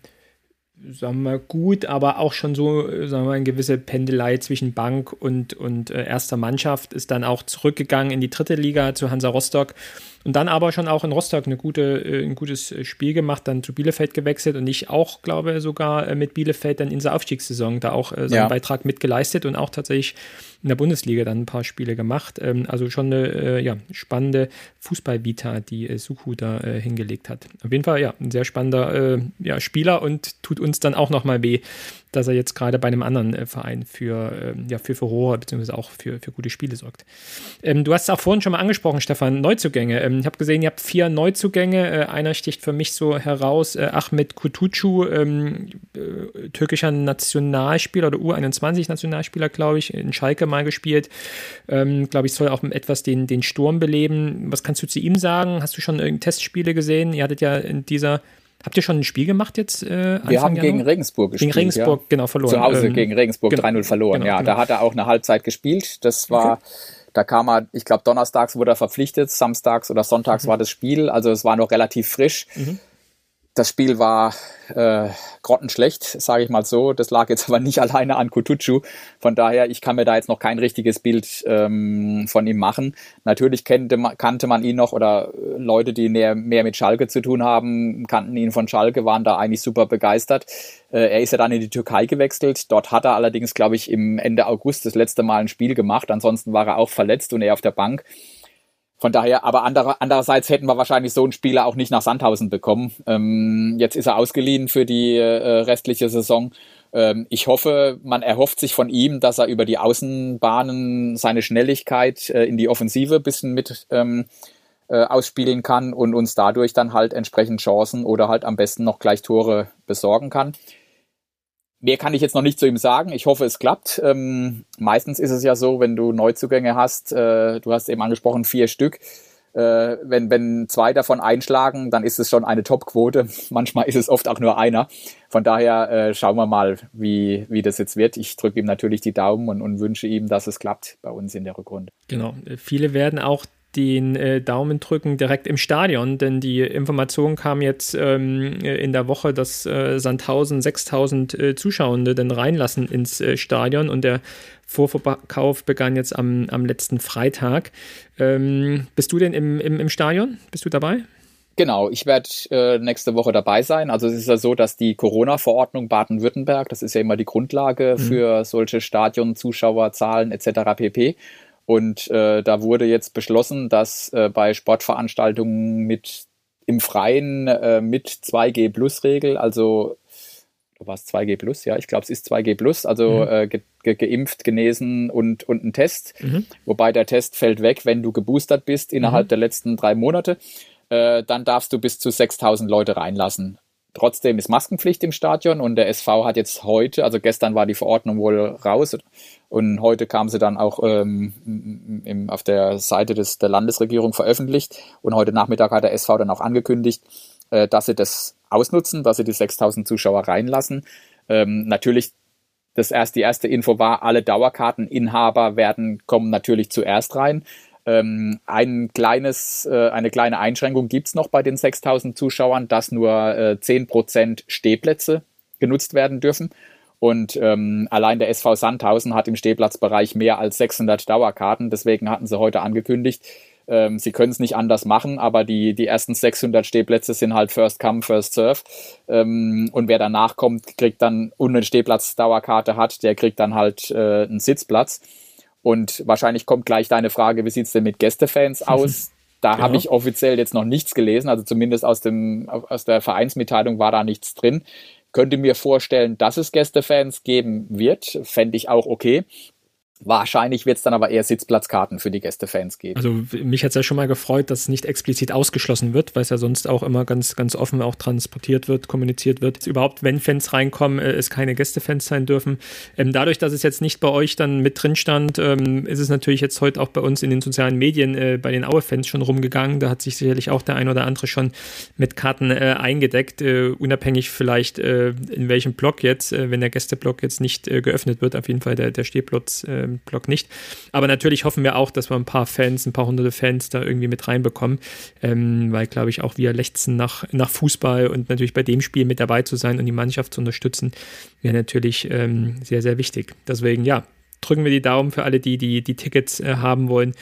sagen wir gut, aber auch schon so, sagen wir, eine gewisse Pendelei zwischen Bank und, und äh, erster Mannschaft ist dann auch zurückgegangen in die dritte Liga zu Hansa Rostock und dann aber schon auch in Rostock eine gute, äh, ein gutes äh, Spiel gemacht, dann zu Bielefeld gewechselt und ich auch, glaube sogar äh, mit Bielefeld dann in der Aufstiegssaison da auch seinen ja. Beitrag mitgeleistet und auch tatsächlich in der Bundesliga dann ein paar Spiele gemacht. Ähm, also schon eine ja, spannende Fußballvita, die Suku da hingelegt hat. Auf jeden Fall, ja, ein sehr spannender ja, Spieler und tut uns dann auch nochmal weh, dass er jetzt gerade bei einem anderen äh, Verein für, äh, ja, für Furore bzw. auch für, für gute Spiele sorgt. Ähm, du hast es auch vorhin schon mal angesprochen, Stefan, Neuzugänge. Ähm, ich habe gesehen, ihr habt vier Neuzugänge. Äh, einer sticht für mich so heraus, äh, Ahmed Kutucu, ähm, äh, türkischer Nationalspieler oder U21-Nationalspieler, glaube ich, in Schalke mal gespielt. Ähm, glaube ich, soll auch etwas den, den Sturm beleben. Was kannst du zu ihm sagen? Hast du schon Testspiele gesehen? Ihr hattet ja in dieser Habt ihr schon ein Spiel gemacht jetzt? Äh, Wir haben gegen Regensburg gespielt. Gegen Regensburg, ja. genau, verloren. Zu Hause ähm, gegen Regensburg genau, 3-0 verloren, genau, ja. Genau. Da hat er auch eine Halbzeit gespielt. Das war, okay. da kam er, ich glaube, donnerstags wurde er verpflichtet, samstags oder sonntags mhm. war das Spiel. Also es war noch relativ frisch. Mhm das Spiel war äh, grottenschlecht, sage ich mal so. Das lag jetzt aber nicht alleine an Kutucu. Von daher, ich kann mir da jetzt noch kein richtiges Bild ähm, von ihm machen. Natürlich kannte man, kannte man ihn noch oder äh, Leute, die mehr, mehr mit Schalke zu tun haben, kannten ihn von Schalke, waren da eigentlich super begeistert. Äh, er ist ja dann in die Türkei gewechselt. Dort hat er allerdings, glaube ich, im Ende August das letzte Mal ein Spiel gemacht. Ansonsten war er auch verletzt und er auf der Bank. Von daher, aber andere, andererseits hätten wir wahrscheinlich so einen Spieler auch nicht nach Sandhausen bekommen. Ähm, jetzt ist er ausgeliehen für die äh, restliche Saison. Ähm, ich hoffe, man erhofft sich von ihm, dass er über die Außenbahnen seine Schnelligkeit äh, in die Offensive bisschen mit ähm, äh, ausspielen kann und uns dadurch dann halt entsprechend Chancen oder halt am besten noch gleich Tore besorgen kann. Mehr kann ich jetzt noch nicht zu ihm sagen. Ich hoffe, es klappt. Ähm, meistens ist es ja so, wenn du Neuzugänge hast, äh, du hast eben angesprochen, vier Stück. Äh, wenn, wenn zwei davon einschlagen, dann ist es schon eine Topquote. Manchmal ist es oft auch nur einer. Von daher äh, schauen wir mal, wie, wie das jetzt wird. Ich drücke ihm natürlich die Daumen und, und wünsche ihm, dass es klappt bei uns in der Rückrunde. Genau. Viele werden auch den äh, Daumen drücken direkt im Stadion, denn die Information kam jetzt ähm, in der Woche, dass äh, Sandhausen 6000 äh, Zuschauende dann reinlassen ins äh, Stadion und der Vorverkauf begann jetzt am, am letzten Freitag. Ähm, bist du denn im, im, im Stadion? Bist du dabei? Genau, ich werde äh, nächste Woche dabei sein. Also es ist ja so, dass die Corona-Verordnung Baden-Württemberg, das ist ja immer die Grundlage mhm. für solche Stadion, Zuschauerzahlen etc. pp. Und äh, da wurde jetzt beschlossen, dass äh, bei Sportveranstaltungen mit im Freien äh, mit 2G-Plus-Regel, also du warst 2G Plus, ja, ich glaube, es ist 2G Plus, also mhm. äh, ge ge geimpft, genesen und, und ein Test. Mhm. Wobei der Test fällt weg, wenn du geboostert bist innerhalb mhm. der letzten drei Monate. Äh, dann darfst du bis zu 6000 Leute reinlassen. Trotzdem ist Maskenpflicht im Stadion und der SV hat jetzt heute, also gestern war die Verordnung wohl raus und heute kam sie dann auch ähm, im, auf der Seite des, der Landesregierung veröffentlicht und heute Nachmittag hat der SV dann auch angekündigt, äh, dass sie das ausnutzen, dass sie die 6000 Zuschauer reinlassen. Ähm, natürlich das erst, die erste Info war, alle Dauerkarteninhaber werden, kommen natürlich zuerst rein. Ähm, ein kleines, äh, eine kleine Einschränkung gibt's noch bei den 6000 Zuschauern, dass nur äh, 10% Stehplätze genutzt werden dürfen. Und ähm, allein der SV Sandhausen hat im Stehplatzbereich mehr als 600 Dauerkarten. Deswegen hatten sie heute angekündigt, ähm, sie können es nicht anders machen, aber die, die ersten 600 Stehplätze sind halt First Come, First Serve. Ähm, und wer danach kommt, kriegt dann, und eine Stehplatz-Dauerkarte hat, der kriegt dann halt äh, einen Sitzplatz. Und wahrscheinlich kommt gleich deine Frage, wie sieht's denn mit Gästefans aus? Da genau. habe ich offiziell jetzt noch nichts gelesen, also zumindest aus, dem, aus der Vereinsmitteilung war da nichts drin. Könnte mir vorstellen, dass es Gästefans geben wird, fände ich auch okay. Wahrscheinlich wird es dann aber eher Sitzplatzkarten für die Gästefans geben. Also mich hat es ja schon mal gefreut, dass es nicht explizit ausgeschlossen wird, weil es ja sonst auch immer ganz, ganz offen auch transportiert wird, kommuniziert wird. Überhaupt, wenn Fans reinkommen, äh, es keine Gästefans sein dürfen. Ähm, dadurch, dass es jetzt nicht bei euch dann mit drin stand, ähm, ist es natürlich jetzt heute auch bei uns in den sozialen Medien äh, bei den Aue-Fans schon rumgegangen. Da hat sich sicherlich auch der ein oder andere schon mit Karten äh, eingedeckt, äh, unabhängig vielleicht äh, in welchem Block jetzt, äh, wenn der Gästeblock jetzt nicht geöffnet wird, auf jeden Fall der, der Stehplatz Blog nicht. Aber natürlich hoffen wir auch, dass wir ein paar Fans, ein paar hunderte Fans da irgendwie mit reinbekommen, ähm, weil, glaube ich, auch wir lechzen nach, nach Fußball und natürlich bei dem Spiel mit dabei zu sein und die Mannschaft zu unterstützen, wäre natürlich ähm, sehr, sehr wichtig. Deswegen, ja, drücken wir die Daumen für alle, die die, die Tickets äh, haben wollen,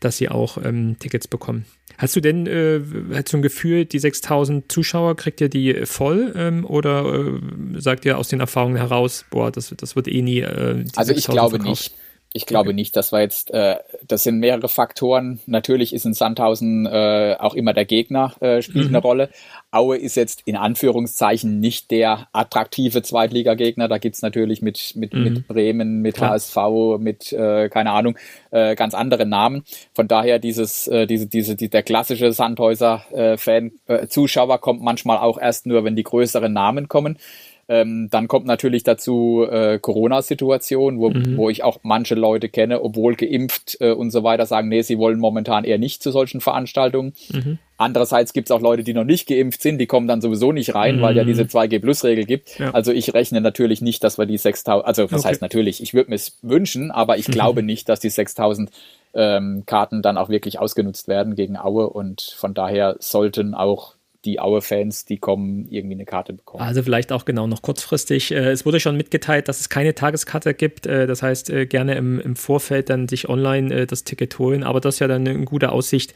dass sie auch ähm, Tickets bekommen. Hast du denn äh, hast du ein Gefühl, die 6000 Zuschauer kriegt ihr die voll ähm, oder äh, sagt ihr aus den Erfahrungen heraus, boah, das, das wird eh nie. Äh, also ich glaube verkauft? nicht. Ich glaube okay. nicht, dass wir jetzt, äh, das sind mehrere Faktoren. Natürlich ist in Sandhausen äh, auch immer der Gegner äh, spielt mhm. eine Rolle. Aue ist jetzt in Anführungszeichen nicht der attraktive Zweitligagegner. Da gibt's natürlich mit, mit, mhm. mit Bremen, mit Klar. HSV, mit, äh, keine Ahnung, äh, ganz andere Namen. Von daher dieses, äh, diese, diese, die, der klassische Sandhäuser-Fan, äh, äh, Zuschauer kommt manchmal auch erst nur, wenn die größeren Namen kommen. Ähm, dann kommt natürlich dazu äh, Corona-Situation, wo, mhm. wo ich auch manche Leute kenne, obwohl geimpft äh, und so weiter, sagen, nee, sie wollen momentan eher nicht zu solchen Veranstaltungen. Mhm. Andererseits gibt es auch Leute, die noch nicht geimpft sind, die kommen dann sowieso nicht rein, mhm. weil ja diese 2G-Plus-Regel gibt. Ja. Also ich rechne natürlich nicht, dass wir die 6000, also was okay. heißt natürlich, ich würde mir es wünschen, aber ich mhm. glaube nicht, dass die 6000 ähm, Karten dann auch wirklich ausgenutzt werden gegen Aue und von daher sollten auch die Aue-Fans, die kommen, irgendwie eine Karte bekommen. Also vielleicht auch genau noch kurzfristig. Äh, es wurde schon mitgeteilt, dass es keine Tageskarte gibt. Äh, das heißt, äh, gerne im, im Vorfeld dann sich online das Ticket holen. Aber das ist ja dann eine gute Aussicht.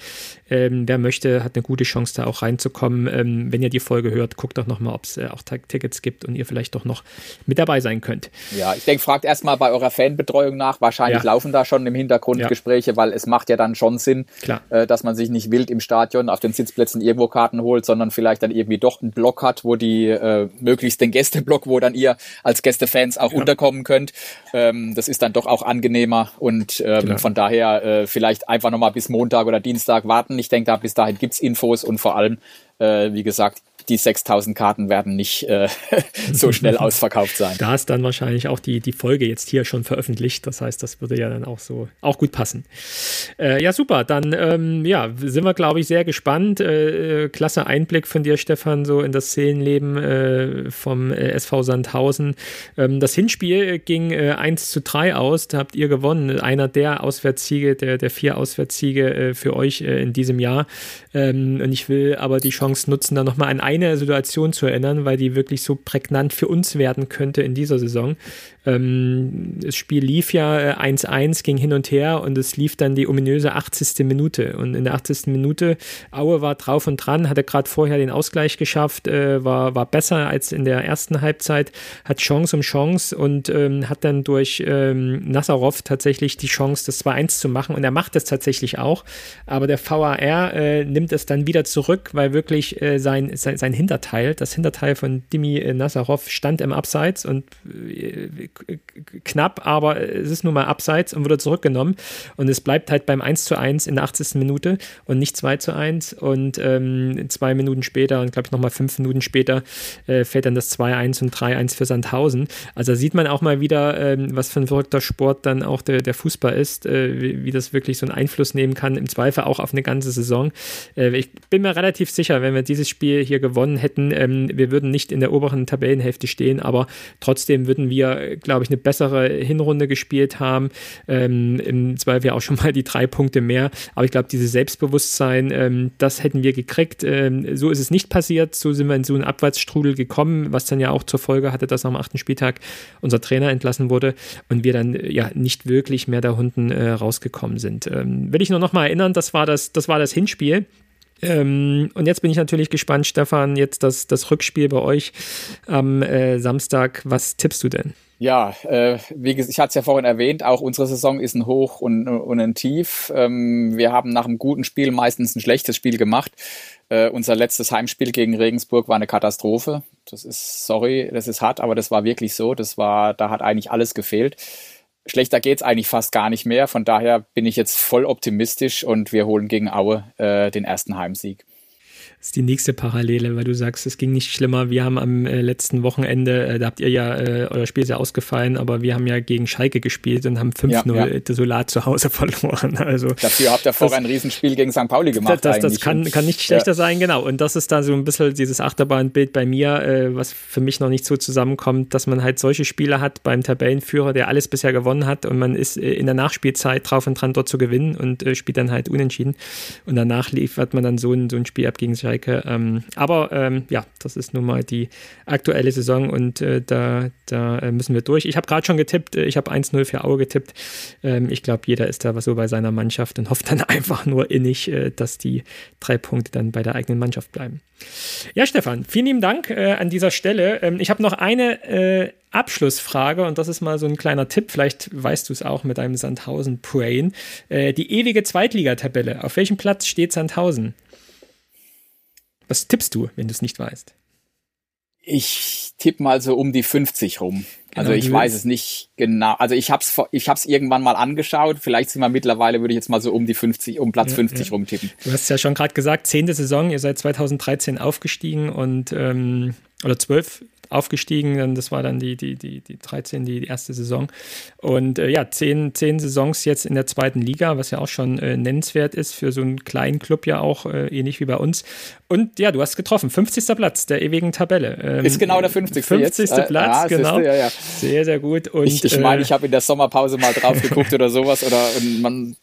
Ähm, wer möchte, hat eine gute Chance, da auch reinzukommen. Ähm, wenn ihr die Folge hört, guckt doch nochmal, ob es auch Tickets gibt und ihr vielleicht doch noch mit dabei sein könnt. Ja, ich denke, fragt erstmal bei eurer Fanbetreuung nach. Wahrscheinlich ja. laufen da schon im Hintergrund ja. Gespräche, weil es macht ja dann schon Sinn, Klar. dass man sich nicht wild im Stadion auf den Sitzplätzen irgendwo Karten holt, sondern vielleicht dann irgendwie doch einen Block hat, wo die äh, möglichst den Gästeblock, wo dann ihr als Gästefans auch ja. unterkommen könnt. Ähm, das ist dann doch auch angenehmer und ähm, genau. von daher äh, vielleicht einfach nochmal bis Montag oder Dienstag warten. Ich denke, da bis dahin gibt's Infos und vor allem, äh, wie gesagt, die 6000 Karten werden nicht äh, so schnell ausverkauft sein. Da ist dann wahrscheinlich auch die, die Folge jetzt hier schon veröffentlicht. Das heißt, das würde ja dann auch so auch gut passen. Äh, ja, super. Dann ähm, ja, sind wir, glaube ich, sehr gespannt. Äh, äh klasse Einblick von dir, Stefan, so in das Szenenleben äh, vom äh, SV Sandhausen. Ähm, das Hinspiel ging äh, 1 zu 3 aus. Da habt ihr gewonnen. Einer der Auswärtssiege, der, der vier Auswärtssiege für euch in diesem Jahr. Ähm, und ich will aber die Chance nutzen, da nochmal ein eine Situation zu erinnern, weil die wirklich so prägnant für uns werden könnte in dieser Saison. Ähm, das Spiel lief ja 1-1, äh, ging hin und her und es lief dann die ominöse 80. Minute. Und in der 80. Minute, Aue war drauf und dran, hatte gerade vorher den Ausgleich geschafft, äh, war, war besser als in der ersten Halbzeit, hat Chance um Chance und ähm, hat dann durch ähm, Nazarov tatsächlich die Chance, das 2-1 zu machen. Und er macht es tatsächlich auch. Aber der VAR äh, nimmt es dann wieder zurück, weil wirklich äh, sein, sein, sein Hinterteil, das Hinterteil von Dimi äh, Nazarov stand im Abseits und äh, knapp, aber es ist nun mal abseits und wurde zurückgenommen. Und es bleibt halt beim 1 zu 1 in der 80. Minute und nicht 2 zu 1. Und ähm, zwei Minuten später und glaube ich nochmal fünf Minuten später äh, fällt dann das 2-1 und 3-1 für Sandhausen. Also sieht man auch mal wieder, ähm, was für ein verrückter Sport dann auch der, der Fußball ist, äh, wie, wie, das wirklich so einen Einfluss nehmen kann, im Zweifel auch auf eine ganze Saison. Äh, ich bin mir relativ sicher, wenn wir dieses Spiel hier gewonnen hätten, ähm, wir würden nicht in der oberen Tabellenhälfte stehen, aber trotzdem würden wir, glaube ich, eine bessere Hinrunde gespielt haben. Ähm, Im Zweifel auch schon mal die drei Punkte mehr. Aber ich glaube, dieses Selbstbewusstsein, ähm, das hätten wir gekriegt. Ähm, so ist es nicht passiert. So sind wir in so einen Abwärtsstrudel gekommen, was dann ja auch zur Folge hatte, dass am achten Spieltag unser Trainer entlassen wurde und wir dann ja nicht wirklich mehr da unten äh, rausgekommen sind. Ähm, will ich nur noch mal erinnern, das war das, das war das Hinspiel. Ähm, und jetzt bin ich natürlich gespannt, Stefan, jetzt das, das Rückspiel bei euch am äh, Samstag. Was tippst du denn? Ja, äh, wie ich hatte es ja vorhin erwähnt, auch unsere Saison ist ein Hoch und, und ein Tief. Ähm, wir haben nach einem guten Spiel meistens ein schlechtes Spiel gemacht. Äh, unser letztes Heimspiel gegen Regensburg war eine Katastrophe. Das ist, sorry, das ist hart, aber das war wirklich so. Das war, da hat eigentlich alles gefehlt. Schlechter geht's eigentlich fast gar nicht mehr. Von daher bin ich jetzt voll optimistisch und wir holen gegen Aue äh, den ersten Heimsieg. Das ist die nächste Parallele, weil du sagst, es ging nicht schlimmer. Wir haben am äh, letzten Wochenende, äh, da habt ihr ja, äh, euer Spiel ist ja ausgefallen, aber wir haben ja gegen Schalke gespielt und haben 5-0 ja, ja. desolat zu Hause verloren. Also, Dafür habt ihr vorher ein Riesenspiel gegen St. Pauli gemacht. Das, das, das kann, kann nicht schlechter ja. sein, genau. Und das ist da so ein bisschen dieses Achterbahnbild bei mir, äh, was für mich noch nicht so zusammenkommt, dass man halt solche Spiele hat beim Tabellenführer, der alles bisher gewonnen hat und man ist äh, in der Nachspielzeit drauf und dran, dort zu gewinnen und äh, spielt dann halt unentschieden. Und danach liefert man dann so ein, so ein Spiel ab gegen Schalke Strecke. Ähm, aber ähm, ja, das ist nun mal die aktuelle Saison und äh, da, da äh, müssen wir durch. Ich habe gerade schon getippt, äh, ich habe 1-0 für Aue getippt. Ähm, ich glaube, jeder ist da so bei seiner Mannschaft und hofft dann einfach nur innig, äh, dass die drei Punkte dann bei der eigenen Mannschaft bleiben. Ja, Stefan, vielen lieben Dank äh, an dieser Stelle. Ähm, ich habe noch eine Abschlussfrage und das ist mal so ein kleiner Tipp. Vielleicht weißt du es auch mit deinem Sandhausen Brain. Äh, die ewige Zweitligatabelle. Auf welchem Platz steht Sandhausen? Was tippst du, wenn du es nicht weißt? Ich tippe mal so um die 50 rum. Genau, also ich weiß es nicht genau. Also ich habe es ich hab's irgendwann mal angeschaut. Vielleicht sind wir mittlerweile, würde ich jetzt mal so um die 50, um Platz ja, 50 ja. rumtippen. Du hast ja schon gerade gesagt, zehnte Saison, ihr seid 2013 aufgestiegen und ähm, oder zwölf aufgestiegen. Das war dann die, die, die, die 13, die, die erste Saison. Und äh, ja, zehn, zehn Saisons jetzt in der zweiten Liga, was ja auch schon äh, nennenswert ist für so einen kleinen Club ja auch, äh, ähnlich wie bei uns. Und ja, du hast getroffen. 50. Platz der ewigen Tabelle. Ähm, ist genau der 50. 50. Jetzt. Äh, Platz, ja, genau. Ist, ja, ja. Sehr, sehr gut. Und, ich ich meine, äh, ich habe in der Sommerpause mal drauf geguckt oder sowas. Oder man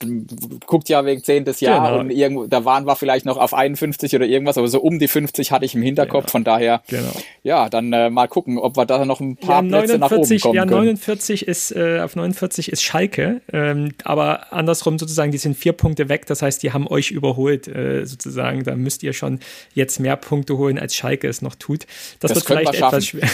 guckt ja wegen 10. Jahr genau. und irgendwo, da waren wir vielleicht noch auf 51 oder irgendwas, aber so um die 50 hatte ich im Hinterkopf. Genau. Von daher, genau. ja, dann äh, mal gucken, ob wir da noch ein paar ja, Plätze 49, nach oben kommen ja, 49 können. ist äh, auf 49 ist Schalke, ähm, aber andersrum sozusagen, die sind vier Punkte weg. Das heißt, die haben euch überholt äh, sozusagen. Da müsst ihr schon jetzt mehr Punkte holen, als Schalke es noch tut. Das, das wird vielleicht etwas schwer.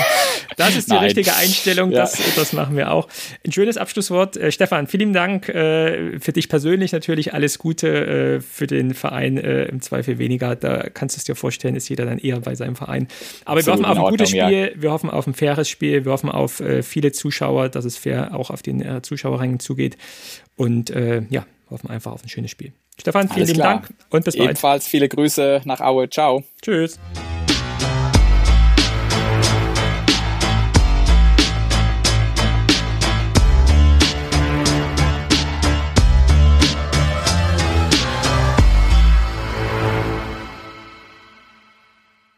das ist die Nein. richtige Einstellung. Ja. Das, das machen wir auch. Ein schönes Abschlusswort, äh, Stefan. Vielen Dank äh, für dich persönlich natürlich alles Gute äh, für den Verein äh, im Zweifel weniger. Da kannst du es dir vorstellen, ist jeder dann eher bei seinem Verein. Aber wir hoffen auf ein gutes Spiel. Spiel, wir hoffen auf ein faires Spiel, wir hoffen auf äh, viele Zuschauer, dass es fair auch auf den äh, Zuschauerrängen zugeht. Und äh, ja, hoffen einfach auf ein schönes Spiel. Stefan, vielen lieben Dank und bis bald. Ebenfalls viele Grüße nach Aue. Ciao. Tschüss.